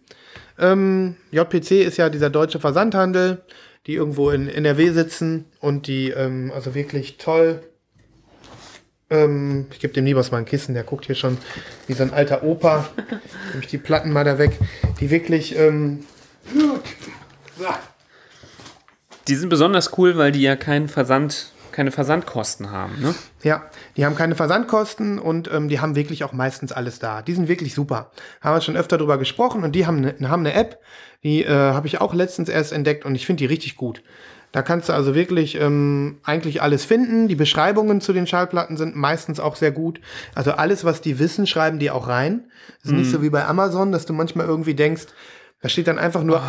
Ähm, JPC ist ja dieser deutsche Versandhandel, die irgendwo in NRW sitzen und die ähm, also wirklich toll. Ähm, ich gebe dem Niebers mal ein Kissen, der guckt hier schon wie so ein alter Opa. Nehme ich die Platten mal da weg. Die wirklich. Ähm, Die sind besonders cool, weil die ja keinen Versand, keine Versandkosten haben. Ne? Ja, die haben keine Versandkosten und ähm, die haben wirklich auch meistens alles da. Die sind wirklich super. Haben wir schon öfter drüber gesprochen und die haben eine haben eine App, die äh, habe ich auch letztens erst entdeckt und ich finde die richtig gut. Da kannst du also wirklich ähm, eigentlich alles finden. Die Beschreibungen zu den Schallplatten sind meistens auch sehr gut. Also alles, was die wissen, schreiben die auch rein. Das ist nicht so wie bei Amazon, dass du manchmal irgendwie denkst, da steht dann einfach nur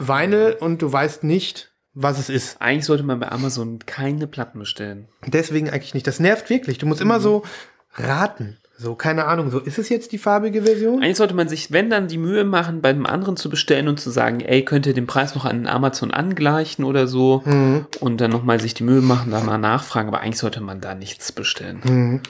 Vinyl und du weißt nicht, was es ist. Eigentlich sollte man bei Amazon keine Platten bestellen. Deswegen eigentlich nicht. Das nervt wirklich. Du musst immer so raten. So, keine Ahnung, so ist es jetzt die farbige Version? Eigentlich sollte man sich, wenn dann, die Mühe machen, bei einem anderen zu bestellen und zu sagen, ey, könnt ihr den Preis noch an Amazon angleichen oder so und dann nochmal sich die Mühe machen, da mal nachfragen. Aber eigentlich sollte man da nichts bestellen.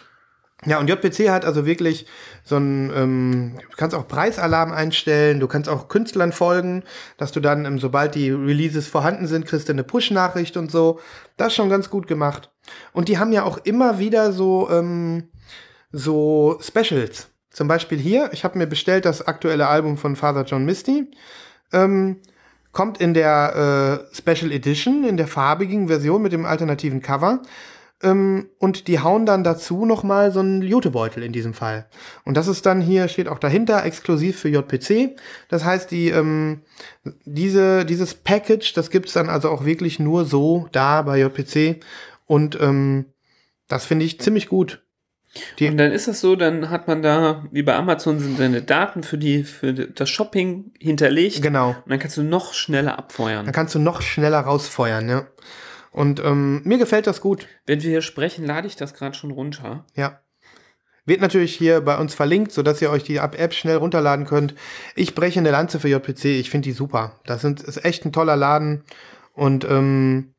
Ja, und JPC hat also wirklich so ein, ähm, du kannst auch Preisalarm einstellen, du kannst auch Künstlern folgen, dass du dann, ähm, sobald die Releases vorhanden sind, kriegst du eine Push-Nachricht und so. Das ist schon ganz gut gemacht. Und die haben ja auch immer wieder so, ähm, so Specials. Zum Beispiel hier, ich habe mir bestellt das aktuelle Album von Father John Misty. Ähm, kommt in der äh, Special Edition, in der farbigen Version mit dem alternativen Cover. Ähm, und die hauen dann dazu nochmal so einen Jutebeutel in diesem Fall. Und das ist dann hier, steht auch dahinter, exklusiv für JPC. Das heißt, die, ähm, diese, dieses Package, das gibt's dann also auch wirklich nur so da bei JPC. Und ähm, das finde ich ziemlich gut. Die- Und dann ist das so, dann hat man da, wie bei Amazon, sind deine Daten für die, für das Shopping hinterlegt. Genau. Und dann kannst du noch schneller abfeuern. Dann kannst du noch schneller rausfeuern, ja. Und ähm, mir gefällt das gut. Wenn wir hier sprechen, lade ich das gerade schon runter. Ja. Wird natürlich hier bei uns verlinkt, sodass ihr euch die App schnell runterladen könnt. Ich breche eine Lanze für JPC. Ich finde die super. Das sind, ist echt ein toller Laden. Und ähm,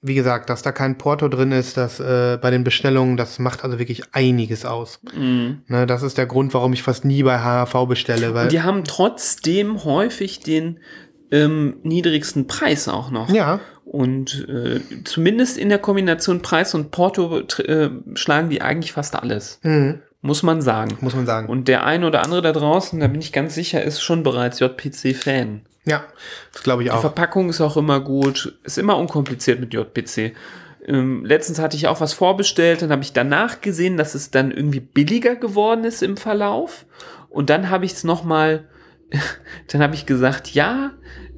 wie gesagt, dass da kein Porto drin ist, das äh, bei den Bestellungen, das macht also wirklich einiges aus. Mhm. Ne, das ist der Grund, warum ich fast nie bei HHV bestelle, weil Und die haben trotzdem häufig den ähm, niedrigsten Preis auch noch. ja, Und äh, zumindest in der Kombination Preis und Porto äh, schlagen die eigentlich fast alles. mhm, Muss man sagen. muss man sagen. Und der eine oder andere da draußen, da bin ich ganz sicher, ist schon bereits JPC-Fan. ja, das glaube ich Die auch. Verpackung ist auch immer gut, ist immer unkompliziert mit JPC. Ähm, letztens hatte ich auch was vorbestellt, dann habe ich danach gesehen, dass es dann irgendwie billiger geworden ist im Verlauf. Und dann habe ich es nochmal, dann habe ich gesagt, ja,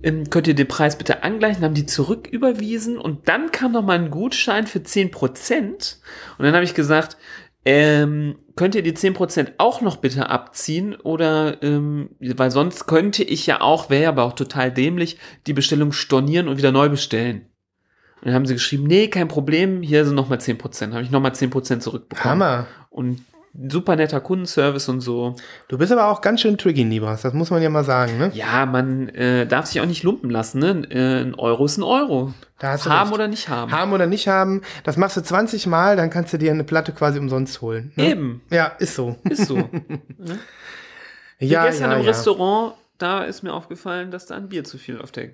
könnt ihr den Preis bitte angleichen, haben die zurücküberwiesen und dann kam nochmal ein Gutschein für 10%. Und dann habe ich gesagt, ähm, könnt ihr die 10% auch noch bitte abziehen? Oder, ähm, weil sonst könnte ich ja auch, wäre aber auch total dämlich, die Bestellung stornieren und wieder neu bestellen. Und dann haben sie geschrieben, nee, kein Problem, hier sind nochmal 10%. Habe ich nochmal 10% zurückbekommen. Hammer. Und super netter Kundenservice und so. Du bist aber auch ganz schön tricky, Nibras. Das muss man ja mal sagen, ne? Ja, man äh, darf sich auch nicht lumpen lassen, ne? Äh, ein Euro ist ein Euro. Haben recht. oder nicht haben. Haben oder nicht haben, das machst du 20 Mal, dann kannst du dir eine Platte quasi umsonst holen. Ne? Eben, Ja, ist so. ist so. Wie ja, gestern ja, im ja. Restaurant, da ist mir aufgefallen, dass da ein Bier zu viel auf der.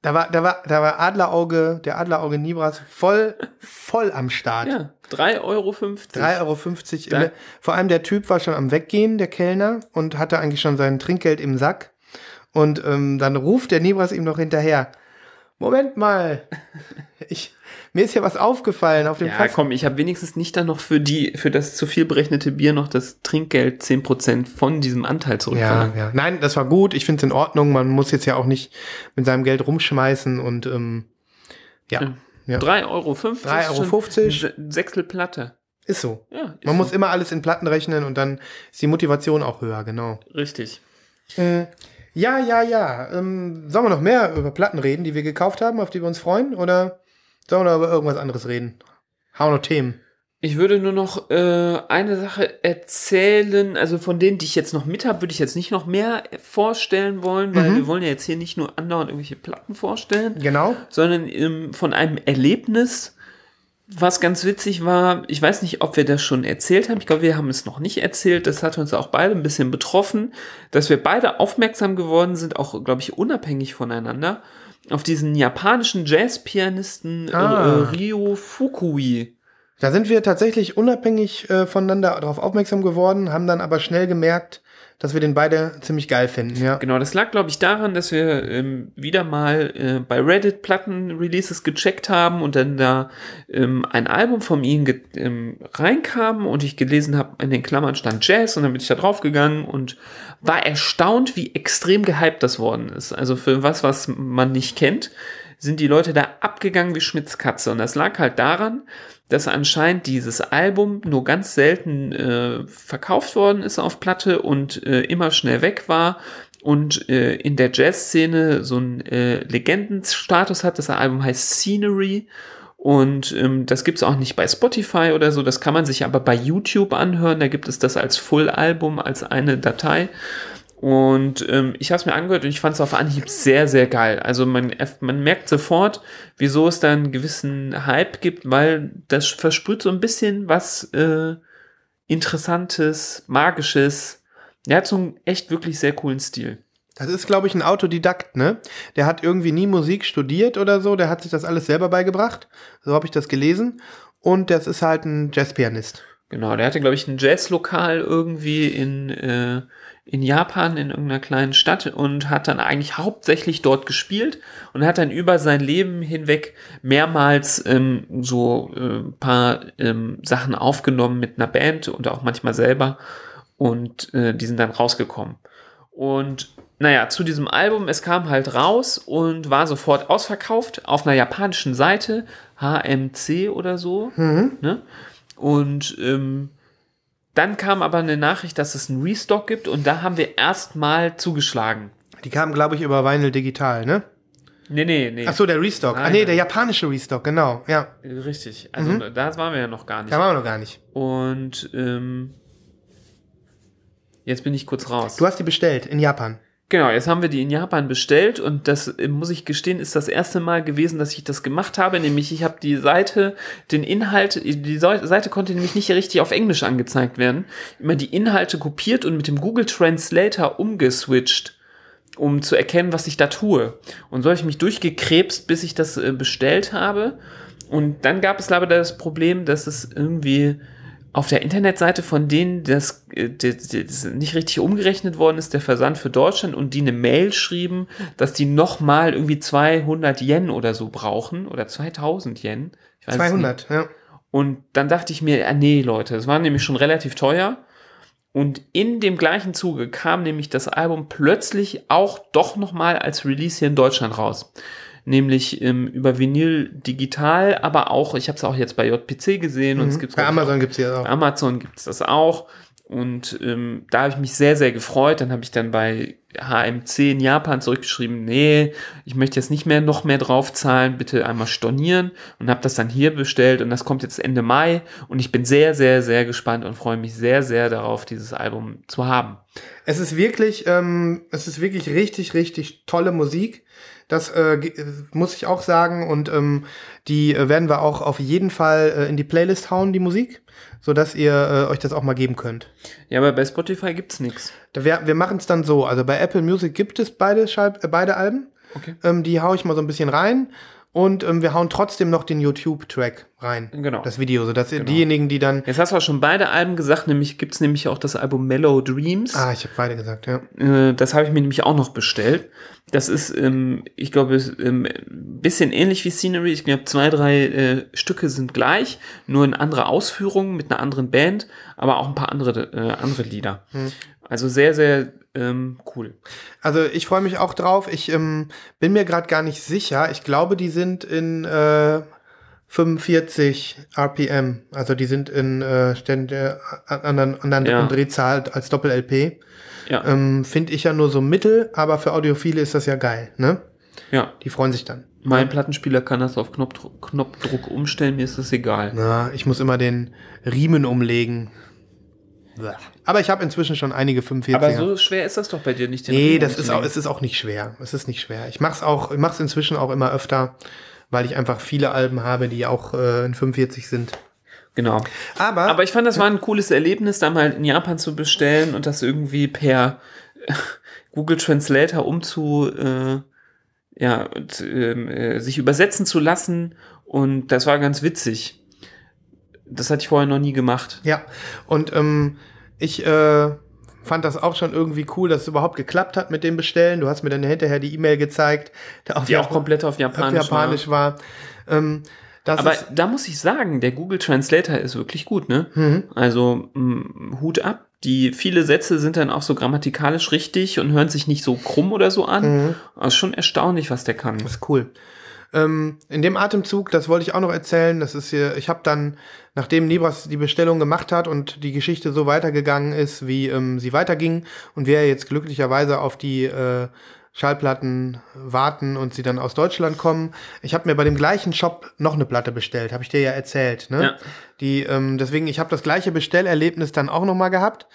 Da war, da war, da war Adlerauge, der Adlerauge Nibras voll, voll am Start. Ja, 3,50 Euro. 3,50 Euro. Vor allem der Typ war schon am Weggehen, der Kellner, und hatte eigentlich schon sein Trinkgeld im Sack. Und ähm, dann ruft der Nibras ihm noch hinterher. Moment mal. Ich, mir ist ja was aufgefallen auf dem Ja, Platz. komm, ich habe wenigstens nicht dann noch für die, für das zu viel berechnete Bier noch das Trinkgeld 10% von diesem Anteil Ja, zurückverlangt. ja. Nein, das war gut. Ich finde es in Ordnung. Man muss jetzt ja auch nicht mit seinem Geld rumschmeißen und ähm, ja, ja. 3,50 Euro. 3,50 Euro. Se- Sechstel Platte. ist so. Ja, ist Man so. muss immer alles in Platten rechnen und dann ist die Motivation auch höher, genau. Richtig. Äh, ja, ja, ja. Ähm, sollen wir noch mehr über Platten reden, die wir gekauft haben, auf die wir uns freuen? Oder sollen wir über irgendwas anderes reden? Hau noch Themen. Ich würde nur noch äh, eine Sache erzählen. Also von denen, die ich jetzt noch mit habe, würde ich jetzt nicht noch mehr vorstellen wollen, weil Mhm. wir wollen ja jetzt hier nicht nur andauernd irgendwelche Platten vorstellen, Genau. sondern ähm, von einem Erlebnis, was ganz witzig war. Ich weiß nicht, ob wir das schon erzählt haben. Ich glaube, wir haben es noch nicht erzählt. Das hat uns auch beide ein bisschen betroffen, dass wir beide aufmerksam geworden sind, auch, glaube ich, unabhängig voneinander, auf diesen japanischen Jazzpianisten Ah. äh, äh, Ryo Fukui. Da sind wir tatsächlich unabhängig äh, voneinander darauf aufmerksam geworden, haben dann aber schnell gemerkt, dass wir den beide ziemlich geil finden, ja. Genau, das lag, glaube ich, daran, dass wir ähm, wieder mal äh, bei Reddit Platten-Releases gecheckt haben und dann da ähm, ein Album von ge- ähm, reinkam und ich gelesen habe, in den Klammern stand Jazz und dann bin ich da draufgegangen und war erstaunt, wie extrem gehypt das worden ist. Also für was, was man nicht kennt, sind die Leute da abgegangen wie Schmitzkatze und das lag halt daran, dass anscheinend dieses Album nur ganz selten äh, verkauft worden ist auf Platte und äh, immer schnell weg war und äh, in der Jazzszene so einen äh, Legendenstatus hat. Das Album heißt Scenery und ähm, das gibt's auch nicht bei Spotify oder so. Das kann man sich aber bei YouTube anhören. Da gibt es das als Full-Album, als eine Datei. Und ähm, ich habe es mir angehört und ich fand es auf Anhieb sehr, sehr geil. Also man, man merkt sofort, wieso es da einen gewissen Hype gibt, weil das versprüht so ein bisschen was äh, Interessantes, Magisches. Der hat so einen echt wirklich sehr coolen Stil. Das ist, glaube ich, ein Autodidakt, ne? Der hat irgendwie nie Musik studiert oder so, der hat sich das alles selber beigebracht. So habe ich das gelesen. Und das ist halt ein Jazzpianist. Genau, der hatte, glaube ich, ein Jazzlokal irgendwie in, äh, in Japan, in irgendeiner kleinen Stadt und hat dann eigentlich hauptsächlich dort gespielt und hat dann über sein Leben hinweg mehrmals ähm, so äh, paar ähm, Sachen aufgenommen mit einer Band und auch manchmal selber und äh, die sind dann rausgekommen. Und naja, zu diesem Album, es kam halt raus und war sofort ausverkauft auf einer japanischen Seite, HMC oder so. Ne? Und ähm, dann kam aber eine Nachricht, dass es einen Restock gibt und da haben wir erstmal zugeschlagen. Die kamen, glaube ich, über Vinyl Digital, ne? Nee, nee, nee. Ach so, der Restock. ah, Nein, nee, nein. der japanische Restock, genau. Ja, Richtig. Also da waren wir ja noch gar nicht. da waren wir noch gar nicht. Und ähm, jetzt bin ich kurz raus. Du hast die bestellt in Japan. Genau, jetzt haben wir die in Japan bestellt und das äh, muss ich gestehen, ist das erste Mal gewesen, dass ich das gemacht habe. Nämlich ich habe die Seite, den Inhalt, die Sei- Seite konnte nämlich nicht richtig auf Englisch angezeigt werden. Immer die Inhalte kopiert und mit dem Google Translator umgeswitcht, um zu erkennen, was ich da tue. Und so habe ich mich durchgekrebst, bis ich das äh, bestellt habe. Und dann gab es aber das Problem, dass es irgendwie auf der Internetseite von denen das, äh, das, das nicht richtig umgerechnet worden ist, der Versand für Deutschland, und die eine Mail schrieben, dass die nochmal irgendwie 200 Yen oder so brauchen, oder 2000 Yen. Ich weiß es nicht. 200, ja. Und dann dachte ich mir, ah, nee, Leute, es war nämlich schon relativ teuer. Und in dem gleichen Zuge kam nämlich das Album plötzlich auch doch nochmal als Release hier in Deutschland raus. Nämlich ähm, über Vinyl digital, aber auch, ich habe es auch jetzt bei JPC gesehen und es gibt Mhm. Bei Amazon gibt's hier auch. bei Amazon gibt es das auch. Und ähm, da habe ich mich sehr, sehr gefreut. Dann habe ich dann bei HMC in Japan zurückgeschrieben, nee, ich möchte jetzt nicht mehr noch mehr draufzahlen, bitte einmal stornieren und habe das dann hier bestellt und das kommt jetzt Ende Mai und ich bin sehr, sehr, sehr gespannt und freue mich sehr, sehr darauf, dieses Album zu haben. Es ist wirklich, ähm, es ist wirklich richtig, richtig tolle Musik. Das äh, muss ich auch sagen. Und ähm, die äh, werden wir auch auf jeden Fall äh, in die Playlist hauen, die Musik, sodass ihr äh, euch das auch mal geben könnt. Ja, aber bei Spotify gibt's nichts. Wir, wir machen es dann so. Also bei Apple Music gibt es beide, Schall, äh, beide Alben. Okay. Ähm, die hau ich mal so ein bisschen rein. Und ähm, wir hauen trotzdem noch den YouTube-Track rein. Genau. Das Video, sodass ihr diejenigen, die dann. Jetzt hast du auch schon beide Alben gesagt, nämlich gibt's nämlich auch das Album Mellow Dreams. Ah, ich habe beide gesagt, ja. Äh, das habe ich mir nämlich auch noch bestellt. Das ist, ähm, ich glaube, es, ähm, ein bisschen ähnlich wie Scenery. Ich glaube, zwei, drei äh, Stücke sind gleich, nur in anderer Ausführung mit einer anderen Band, aber auch ein paar andere, äh, andere Lieder. Also sehr, sehr ähm, cool. Also ich freue mich auch drauf. Ich ähm, bin mir gerade gar nicht sicher. Ich glaube, die sind in äh, 45 RPM. Also die sind in äh, Stände, an anderen, anderen Ja. Drehzahl als Doppel-LP. Ja, Ähm, Finde ich ja nur so mittel, aber für Audiophile ist das ja geil, ne? ja. Die freuen sich dann. Mein Plattenspieler kann das auf Knopfdruck, Knopfdruck umstellen, mir ist das egal. Na, ich muss immer den Riemen umlegen. Aber ich habe inzwischen schon einige 45er. Aber so schwer ist das doch bei dir nicht. den Nee, das ist auch, es ist auch nicht schwer. Es ist nicht schwer. Ich mach's auch, ich mach's inzwischen auch immer öfter, weil ich einfach viele Alben habe, die auch äh, in 45 sind. Genau. Aber, Aber ich fand, das war ein cooles Erlebnis, da mal in Japan zu bestellen und das irgendwie per äh, Google Translator umzu, äh, ja, und, ähm, äh, sich übersetzen zu lassen. Und das war ganz witzig. Das hatte ich vorher noch nie gemacht. ja, und ähm, ich äh, fand das auch schon irgendwie cool, dass es überhaupt geklappt hat mit dem Bestellen. Du hast mir dann hinterher die E-Mail gezeigt, Die auch komplett auf auf Japanisch, Japanisch war. Ähm, Aber da muss ich sagen, der Google Translator ist wirklich gut, ne? Mhm. Also mh, Hut ab. Die viele Sätze sind dann auch so grammatikalisch richtig und hören sich nicht so krumm oder so an. Mhm. Ist schon erstaunlich, was der kann. Das ist cool. Ähm, in dem Atemzug, das wollte ich auch noch erzählen, das ist hier, ich habe dann, nachdem Nibras die Bestellung gemacht hat und die Geschichte so weitergegangen ist, wie ähm, sie weiterging und wir jetzt glücklicherweise auf die äh, Schallplatten warten und sie dann aus Deutschland kommen. Ich habe mir bei dem gleichen Shop noch eine Platte bestellt, habe ich dir ja erzählt. Ne? Ja. Die, ähm, deswegen, ich habe das gleiche Bestellerlebnis dann auch noch mal gehabt.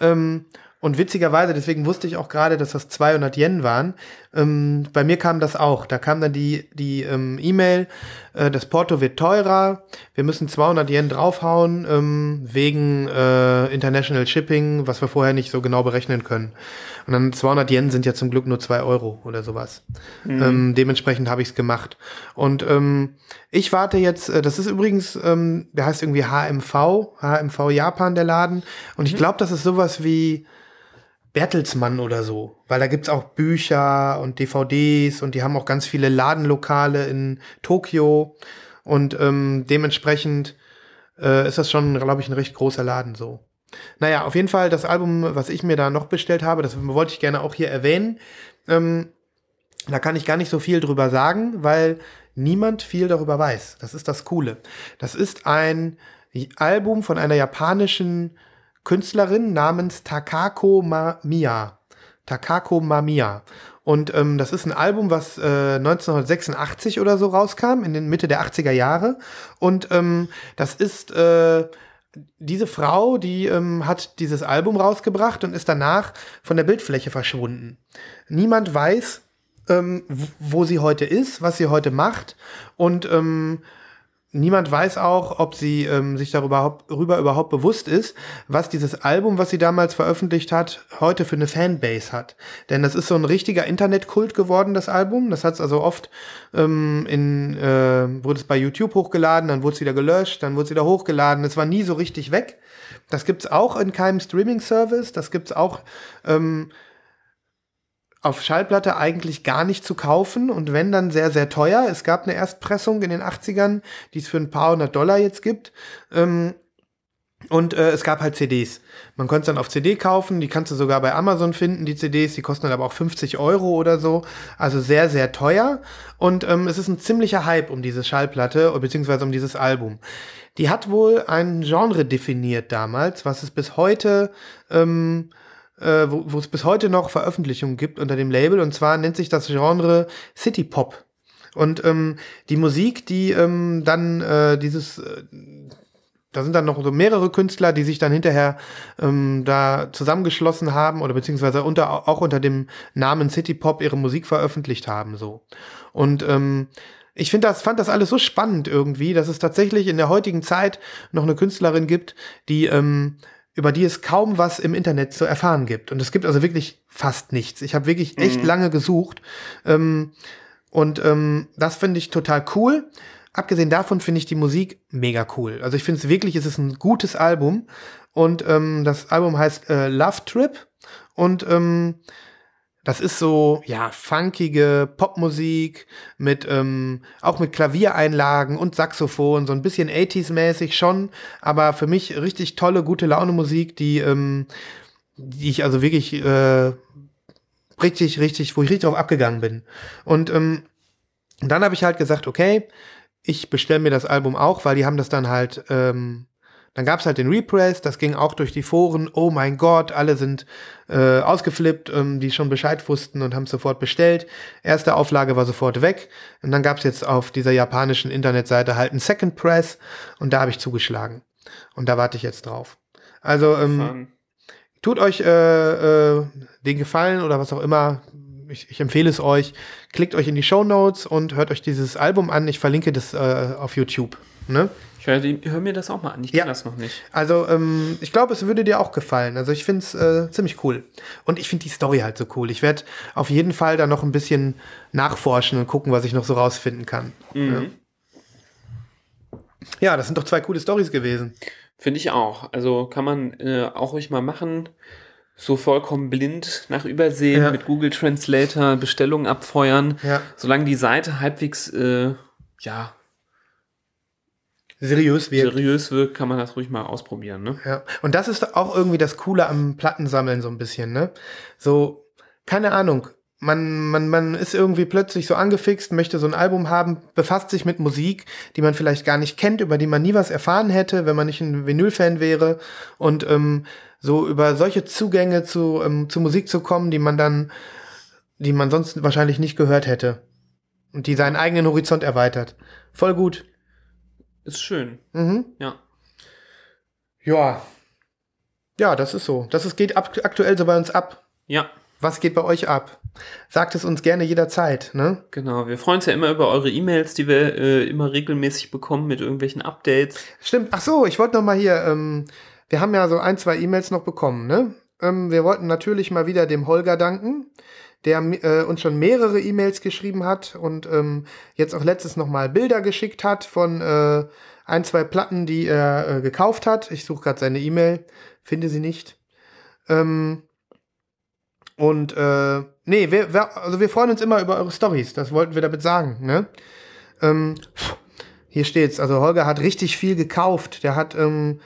Ähm, und witzigerweise, deswegen wusste ich auch gerade, dass das 200 Yen waren. Ähm, bei mir kam das auch. Da kam dann die, die ähm, E-Mail, äh, das Porto wird teurer, wir müssen 200 Yen draufhauen, ähm, wegen äh, International Shipping, was wir vorher nicht so genau berechnen können. Und dann 200 Yen sind ja zum Glück nur 2 Euro oder sowas. Ähm, dementsprechend habe ich es gemacht. Und ähm, ich warte jetzt, äh, das ist übrigens, ähm, der heißt irgendwie HMV, HMV Japan, der Laden. Und ich glaube, das ist sowas wie Bertelsmann oder so, weil da gibt's auch Bücher und DVDs und die haben auch ganz viele Ladenlokale in Tokio und ähm, dementsprechend äh, ist das schon, glaube ich, ein recht großer Laden so. Naja, auf jeden Fall das Album, was ich mir da noch bestellt habe, das wollte ich gerne auch hier erwähnen. Ähm, da kann ich gar nicht so viel drüber sagen, weil niemand viel darüber weiß. Das ist das Coole. Das ist ein Album von einer japanischen Künstlerin namens Takako Mamiya. Takako Mamiya. Und ähm, das ist ein Album, was äh, 1986 oder so rauskam, in den Mitte der 80er Jahre. Und ähm, das ist äh, diese Frau, die ähm, hat dieses Album rausgebracht und ist danach von der Bildfläche verschwunden. Niemand weiß, ähm, wo sie heute ist, was sie heute macht und ähm, niemand weiß auch, ob sie ähm, sich darüber überhaupt, darüber überhaupt bewusst ist, was dieses Album, was sie damals veröffentlicht hat, heute für eine Fanbase hat. Denn das ist so ein richtiger Internetkult geworden, das Album. Das hat es also oft ähm, in, äh, wurde es bei YouTube hochgeladen, dann wurde es wieder gelöscht, dann wurde es wieder hochgeladen. Es war nie so richtig weg. Das gibt's auch in keinem Streaming-Service. Das gibt's auch ähm, auf Schallplatte eigentlich gar nicht zu kaufen und wenn dann sehr, sehr teuer. Es gab eine Erstpressung in den 80ern, die es für ein paar hundert Dollar jetzt gibt. Ähm, und äh, es gab halt CDs. Man konnte es dann auf CD kaufen, die kannst du sogar bei Amazon finden, die CDs, die kosten dann aber auch 50 Euro oder so. Also sehr, sehr teuer. Und ähm, es ist ein ziemlicher Hype um diese Schallplatte, beziehungsweise um dieses Album. Die hat wohl ein Genre definiert damals, was es bis heute ähm, äh, wo, es bis heute noch Veröffentlichungen gibt unter dem Label. Und zwar nennt sich das Genre City Pop. Und ähm, die Musik, die ähm, dann äh, dieses, äh, da sind dann noch so mehrere Künstler, die sich dann hinterher ähm, da zusammengeschlossen haben oder beziehungsweise unter, auch unter dem Namen City Pop ihre Musik veröffentlicht haben. so. Und ähm, ich finde das, fand das alles so spannend irgendwie, dass es tatsächlich in der heutigen Zeit noch eine Künstlerin gibt, die ähm, über die es kaum was im Internet zu erfahren gibt. Und es gibt also wirklich fast nichts. Ich habe wirklich echt lange gesucht. Ähm, und ähm, das finde ich total cool. Abgesehen davon finde ich die Musik mega cool. Also ich finde es wirklich, es ist ein gutes Album. Und ähm, das Album heißt äh, Love Trip. Und ähm, das ist so, ja, funkige Popmusik mit, ähm, auch mit Klaviereinlagen und Saxophon, so ein bisschen 80s-mäßig schon, aber für mich richtig tolle, gute Laune-Musik, die, ähm, die ich also wirklich, äh, richtig, richtig, wo ich richtig drauf abgegangen bin. Und, ähm, dann habe ich halt gesagt, okay, ich bestelle mir das Album auch, weil die haben das dann halt, ähm, Dann gab's halt den Repress, das ging auch durch die Foren. Oh mein Gott, alle sind äh, ausgeflippt, ähm, die schon Bescheid wussten und haben sofort bestellt. Erste Auflage war sofort weg. Und dann gab's jetzt auf dieser japanischen Internetseite halt einen Second Press und da habe ich zugeschlagen. Und da warte ich jetzt drauf. Also ähm, tut euch äh, äh, den Gefallen oder was auch immer. Ich, ich empfehle es euch. Klickt euch in die Show Notes und hört euch dieses Album an. Ich verlinke das äh, auf YouTube. Ne? Ich höre hör mir das auch mal an. Ich Ja. kenne das noch nicht. Also, ähm, ich glaube, es würde dir auch gefallen. Also, ich finde es äh, ziemlich cool. Und ich finde die Story halt so cool. Ich werde auf jeden Fall da noch ein bisschen nachforschen und gucken, was ich noch so rausfinden kann. Mhm. Ja, das sind doch zwei coole Stories gewesen. Finde ich auch. Also kann man äh, auch ruhig mal machen. So vollkommen blind nach Übersehen Ja. mit Google Translator Bestellungen abfeuern. Ja. Solange die Seite halbwegs äh, ja, Seriös wirkt. seriös wirkt, kann man das ruhig mal ausprobieren. Ne? Ja. Und das ist auch irgendwie das Coole am Plattensammeln so ein bisschen, ne? So, keine Ahnung. Man, man, man ist irgendwie plötzlich so angefixt, möchte so ein Album haben, befasst sich mit Musik, die man vielleicht gar nicht kennt, über die man nie was erfahren hätte, wenn man nicht ein Vinyl-Fan wäre. Und ähm, so über solche Zugänge zu, ähm, zu Musik zu kommen, die man dann, die man sonst wahrscheinlich nicht gehört hätte. Und die seinen eigenen Horizont erweitert. Voll gut. Ist schön. Mhm. Ja. Ja. Ja, das ist so. Das ist, geht ab, aktuell so bei uns ab. Ja, Was geht bei euch ab? Sagt es uns gerne jederzeit, ne? genau. Wir freuen uns ja immer über eure E-Mails, die wir äh, immer regelmäßig bekommen mit irgendwelchen Updates. Stimmt. Ach so, ich wollte noch mal hier, ähm, wir haben ja so ein, zwei E-Mails noch bekommen, ne? Ähm, wir wollten natürlich mal wieder dem Holger danken, der äh, uns schon mehrere E-Mails geschrieben hat und ähm, jetzt auch letztes noch mal Bilder geschickt hat von äh, ein, zwei Platten, die er äh, gekauft hat. Ich suche gerade seine E-Mail, finde sie nicht. Ähm, und äh, nee, wir, wir, also wir freuen uns immer über eure Stories. Das wollten wir damit sagen. Ne? Ähm, hier steht's. Also Holger hat richtig viel gekauft. Der hat ähm,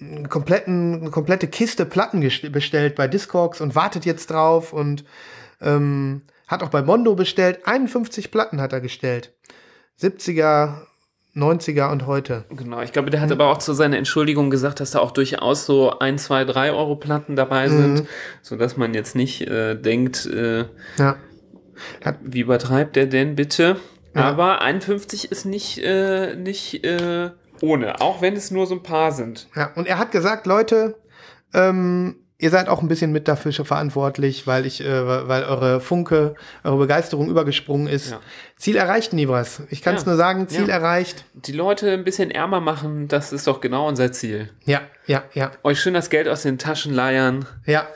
einen kompletten, eine komplette Kiste Platten bestellt bei Discogs und wartet jetzt drauf und ähm, hat auch bei Mondo bestellt. 51 Platten hat er gestellt. 70er, 90er und heute. Genau, ich glaube, der hat aber auch zu seiner Entschuldigung gesagt, dass da auch durchaus so ein, zwei, drei Euro Platten dabei sind, Mhm. so dass man jetzt nicht äh, denkt, äh, Ja. wie übertreibt der denn bitte? Ja. Aber 51 ist nicht, äh, nicht äh, ohne, auch wenn es nur so ein paar sind. Ja, und er hat gesagt, Leute, ähm, ihr seid auch ein bisschen mit dafür verantwortlich, weil ich, äh, weil eure Funke, eure Begeisterung übergesprungen ist. Ja. Ziel erreicht, Nibras. Ich kann es Ja. nur sagen, Ziel Ja. erreicht. Die Leute ein bisschen ärmer machen, das ist doch genau unser Ziel. Ja, ja, ja, Euch schön das Geld aus den Taschen leiern ja,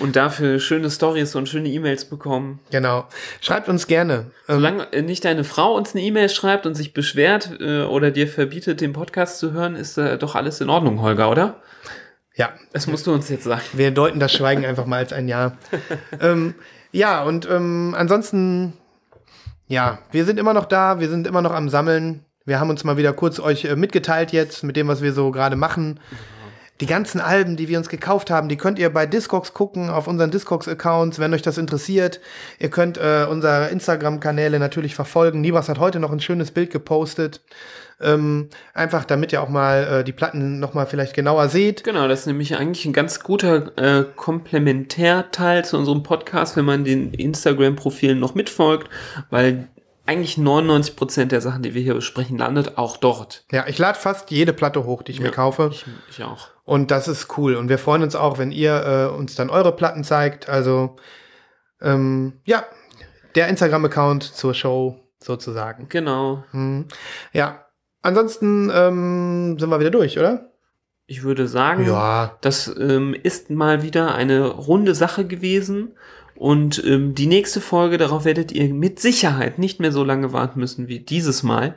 und dafür schöne Stories und schöne E-Mails bekommen. genau. Schreibt uns gerne. Ähm, Solange äh, nicht deine Frau uns eine E-Mail schreibt und sich beschwert äh, oder dir verbietet, den Podcast zu hören, ist äh, doch alles in Ordnung, Holger, oder? Ja, Das musst du uns jetzt sagen. wir deuten das Schweigen einfach mal als ein Ja. ähm, ja, und ähm, ansonsten, ja, wir sind immer noch da, wir sind immer noch am Sammeln. Wir haben uns mal wieder kurz euch äh, mitgeteilt jetzt mit dem, was wir so gerade machen. Die ganzen Alben, die wir uns gekauft haben, die könnt ihr bei Discogs gucken, auf unseren Discogs-Accounts, wenn euch das interessiert. Ihr könnt äh, unsere Instagram-Kanäle natürlich verfolgen. Nibas hat heute noch ein schönes Bild gepostet. Ähm, einfach damit ihr auch mal äh, die Platten noch mal vielleicht genauer seht. Genau, das ist nämlich eigentlich ein ganz guter äh, Komplementärteil zu unserem Podcast, wenn man den Instagram-Profilen noch mitfolgt, weil eigentlich 99% der Sachen, die wir hier besprechen, landet auch dort. Ja, ich lade fast jede Platte hoch, die ich mir Ja, kaufe. Ich, ich auch. Und das ist cool. Und wir freuen uns auch, wenn ihr äh, uns dann eure Platten zeigt. Also, ähm, ja, der Instagram-Account zur Show sozusagen. Genau. Hm. Ja, ansonsten ähm, sind wir wieder durch, oder? Ich würde sagen, Ja. Das ähm, ist mal wieder eine runde Sache gewesen. Und ähm, die nächste Folge, darauf werdet ihr mit Sicherheit nicht mehr so lange warten müssen wie dieses Mal.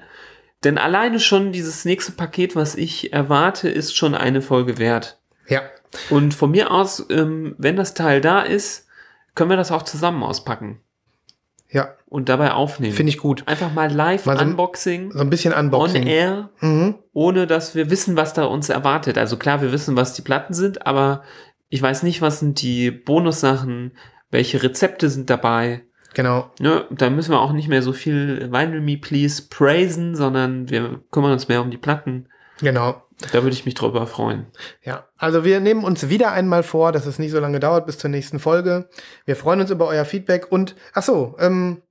Denn alleine schon dieses nächste Paket, was ich erwarte, ist schon eine Folge wert. Ja. Und von mir aus, ähm, wenn das Teil da ist, können wir das auch zusammen auspacken Ja, und dabei aufnehmen. finde ich gut. Einfach mal live Mal so Unboxing, So ein bisschen on Unboxing. air Mhm. ohne dass wir wissen, was da uns erwartet. Also klar, wir wissen, was die Platten sind, aber ich weiß nicht, was sind die Bonussachen, welche Rezepte sind dabei. Genau. Ne, da müssen wir auch nicht mehr so viel Vinyl Me Please praisen, sondern wir kümmern uns mehr um die Platten. Genau. Da würde ich mich drüber freuen. Ja, also wir nehmen uns wieder einmal vor, dass es nicht so lange dauert bis zur nächsten Folge. Wir freuen uns über euer Feedback und ach so, ähm,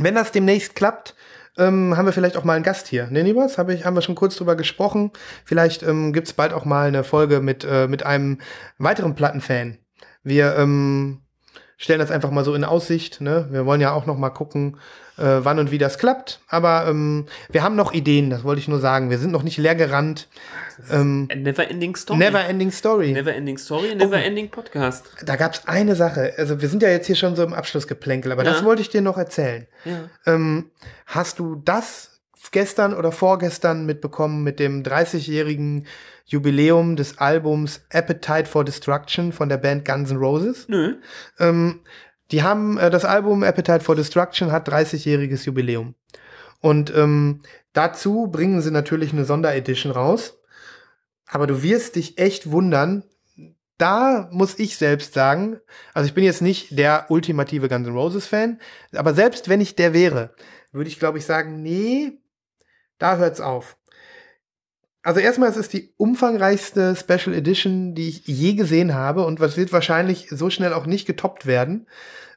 wenn das demnächst klappt, ähm, haben wir vielleicht auch mal einen Gast hier. Ne, Nibas? Hab ich, haben wir schon kurz drüber gesprochen. Vielleicht ähm, gibt bald auch mal eine Folge mit, äh, mit einem weiteren Plattenfan. Wir ähm, stellen das einfach mal so in Aussicht. Ne? Wir wollen ja auch noch mal gucken, äh, wann und wie das klappt. Aber ähm, wir haben noch Ideen, das wollte ich nur sagen. Wir sind noch nicht leer gerannt. Ähm, never Ending Story. Never Ending Story. Never Ending Story, Never oh, Ending Podcast. Da gab es eine Sache. Also wir sind ja jetzt hier schon so im Abschlussgeplänkel, aber ja. das wollte ich dir noch erzählen. Ja. Ähm, hast du das gestern oder vorgestern mitbekommen mit dem 30-jährigen Jubiläum des Albums Appetite for Destruction von der Band Guns N' Roses? Nö. Ähm, die haben äh, das Album Appetite for Destruction hat 30-jähriges Jubiläum. Und ähm, dazu bringen sie natürlich eine Sonderedition raus. Aber du wirst dich echt wundern. Da muss ich selbst sagen, also ich bin jetzt nicht der ultimative Guns N' Roses Fan, aber selbst wenn ich der wäre, würde ich glaube ich sagen, nee, da hört's auf. Also erstmal, es ist die umfangreichste Special Edition, die ich je gesehen habe und was wird wahrscheinlich so schnell auch nicht getoppt werden.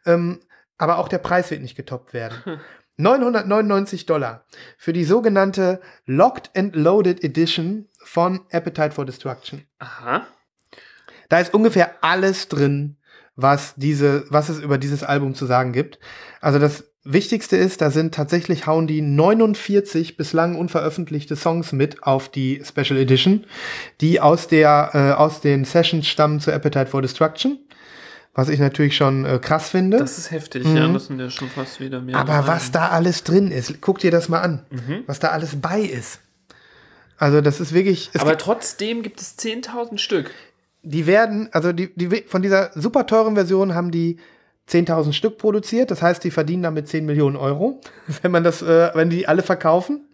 Ähm, aber auch der Preis wird nicht getoppt werden. Hm. 999 Dollar für die sogenannte Locked and Loaded Edition von Appetite for Destruction. Aha. Da ist ungefähr alles drin, was diese, was es über dieses Album zu sagen gibt. Also das Wichtigste ist, da sind tatsächlich hauen die 49 bislang unveröffentlichte Songs mit auf die Special Edition, die aus der äh, aus den Sessions stammen zu Appetite for Destruction was ich natürlich schon äh, krass finde. Das ist heftig, mhm. ja, das sind ja schon fast wieder mehr. Aber was da alles drin ist, guck dir das mal an, mhm. was da alles bei ist. Also das ist wirklich. Aber trotzdem gibt es 10.000 Stück. Die werden, also die, die von dieser super teuren Version haben die 10.000 Stück produziert. Das heißt, die verdienen damit 10 Millionen Euro, wenn man das, äh, wenn die alle verkaufen.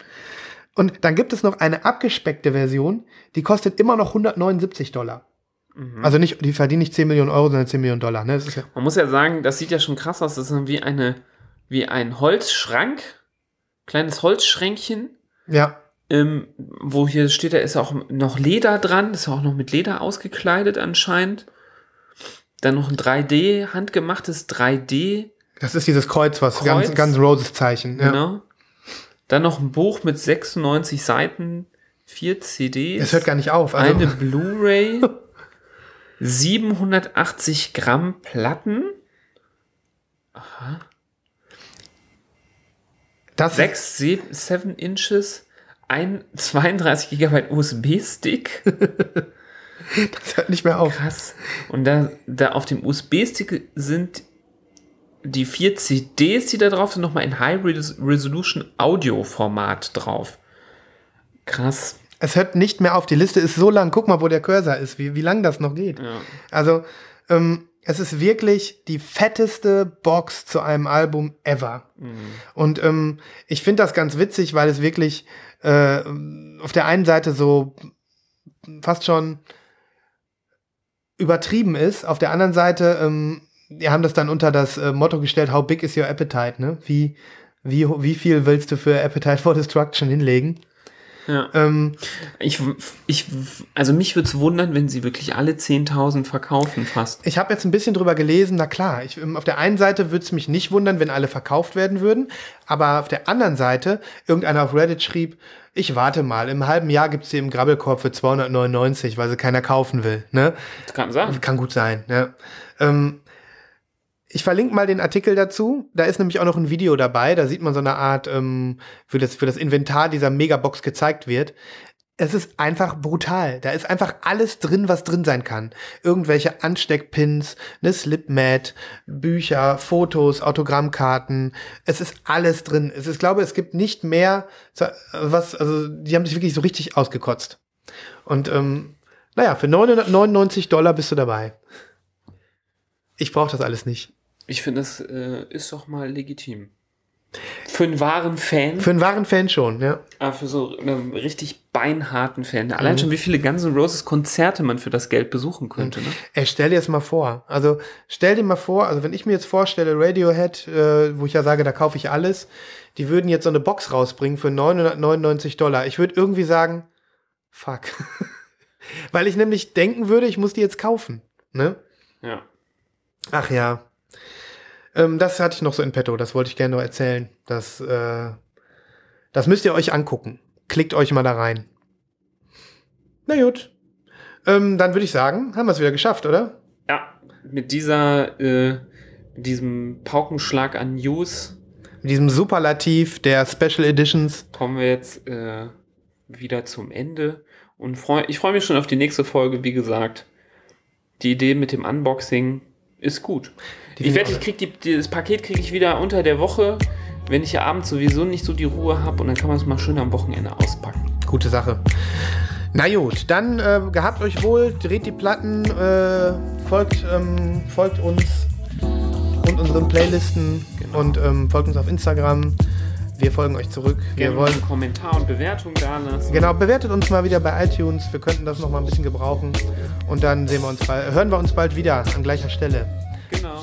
Und dann gibt es noch eine abgespeckte Version, die kostet immer noch 179 Dollar. Mhm. Also nicht, die verdienen nicht 10 Millionen Euro, sondern 10 Millionen Dollar. Ne? Ja Man muss ja sagen, das sieht ja schon krass aus. Das ist wie eine, wie ein Holzschrank, kleines Holzschränkchen. Ja. Ähm, wo hier steht, da ist auch noch Leder dran, ist auch noch mit Leder ausgekleidet anscheinend. Dann noch ein 3D, handgemachtes 3D. Das ist dieses Kreuz, was Kreuz. ganz, ganz Roses Zeichen. Ja. Genau. Dann noch ein Buch mit 96 Seiten, vier CDs. Es hört gar nicht auf. Also. Eine Blu-ray. 780 Gramm Platten. Aha. Das 6, 7, 7 Inches, ein 32 Gigabyte USB-Stick. das hört nicht mehr auf. Krass. Und da, da auf dem USB-Stick sind die vier CDs, die da drauf sind, nochmal in High Resolution Audio Format drauf. Krass. Es hört nicht mehr auf. Die Liste ist so lang. Guck mal, wo der Cursor ist, wie, wie lang das noch geht. Ja. Also, ähm, es ist wirklich die fetteste Box zu einem Album ever. Mhm. Und ähm, ich finde das ganz witzig, weil es wirklich äh, auf der einen Seite so fast schon übertrieben ist. Auf der anderen Seite, ähm, wir haben das dann unter das äh, Motto gestellt, how big is your appetite? Ne? Wie, wie, wie viel willst du für Appetite for Destruction hinlegen? Ja. Ähm, ich, ich, also mich würde es wundern, wenn sie wirklich alle 10.000 verkaufen fast. Ich habe jetzt ein bisschen drüber gelesen, na klar, ich, auf der einen Seite würde es mich nicht wundern, wenn alle verkauft werden würden, aber auf der anderen Seite, irgendeiner auf Reddit schrieb, ich warte mal, im halben Jahr gibt es sie im Grabbelkorb für 299, weil sie keiner kaufen will. Ne? Das kann sein. Kann gut sein. Ne? Ähm, ich verlinke mal den Artikel dazu. Da ist nämlich auch noch ein Video dabei. Da sieht man so eine Art, ähm, für, das, für das Inventar dieser Megabox gezeigt wird. Es ist einfach brutal. Da ist einfach alles drin, was drin sein kann. Irgendwelche Ansteckpins, eine Slipmat, Bücher, Fotos, Autogrammkarten. Es ist alles drin. Es ist, ich glaube, es gibt nicht mehr, was, also, die haben sich wirklich so richtig ausgekotzt. Und, ähm, naja, für 999 Dollar bist du dabei. Ich brauche das alles nicht. Ich finde, das äh, ist doch mal legitim. Für einen wahren Fan. Für einen wahren Fan schon, ja. Aber ah, für so einen richtig beinharten Fan. Allein mhm. schon, wie viele Guns N' Roses Konzerte man für das Geld besuchen könnte. Ne? Ey, stell dir jetzt mal vor. Also, stell dir mal vor, also wenn ich mir jetzt vorstelle, Radiohead, äh, wo ich ja sage, da kaufe ich alles, die würden jetzt so eine Box rausbringen für 999 Dollar. Ich würde irgendwie sagen, Fuck. Weil ich nämlich denken würde, ich muss die jetzt kaufen. Ne? Ja. Ach ja. Ähm, das hatte ich noch so in petto, das wollte ich gerne noch erzählen. Das, äh, das müsst ihr euch angucken. Klickt euch mal da rein. Na gut. Ähm, dann würde ich sagen, haben wir es wieder geschafft, oder? Ja, mit dieser, äh, mit diesem Paukenschlag an News Mit diesem Superlativ der Special Editions. kommen wir jetzt äh, wieder zum Ende. Und freu, ich freue mich schon auf die nächste Folge, wie gesagt. Die Idee mit dem Unboxing ist gut. Ich wette, ich krieg die, die, das Paket kriege ich wieder unter der Woche, wenn ich ja abends sowieso nicht so die Ruhe habe und dann kann man es mal schön am Wochenende auspacken. Gute Sache. Na gut, dann äh, gehabt euch wohl, dreht die Platten, äh, folgt, ähm, folgt uns und unseren Playlisten Genau. und ähm, folgt uns auf Instagram. Wir folgen euch zurück. Wir Gerne wollen einen Kommentar und Bewertung da lassen. Genau, bewertet uns mal wieder bei iTunes. Wir könnten das noch mal ein bisschen gebrauchen. Und dann sehen wir uns bald, hören wir uns bald wieder an gleicher Stelle.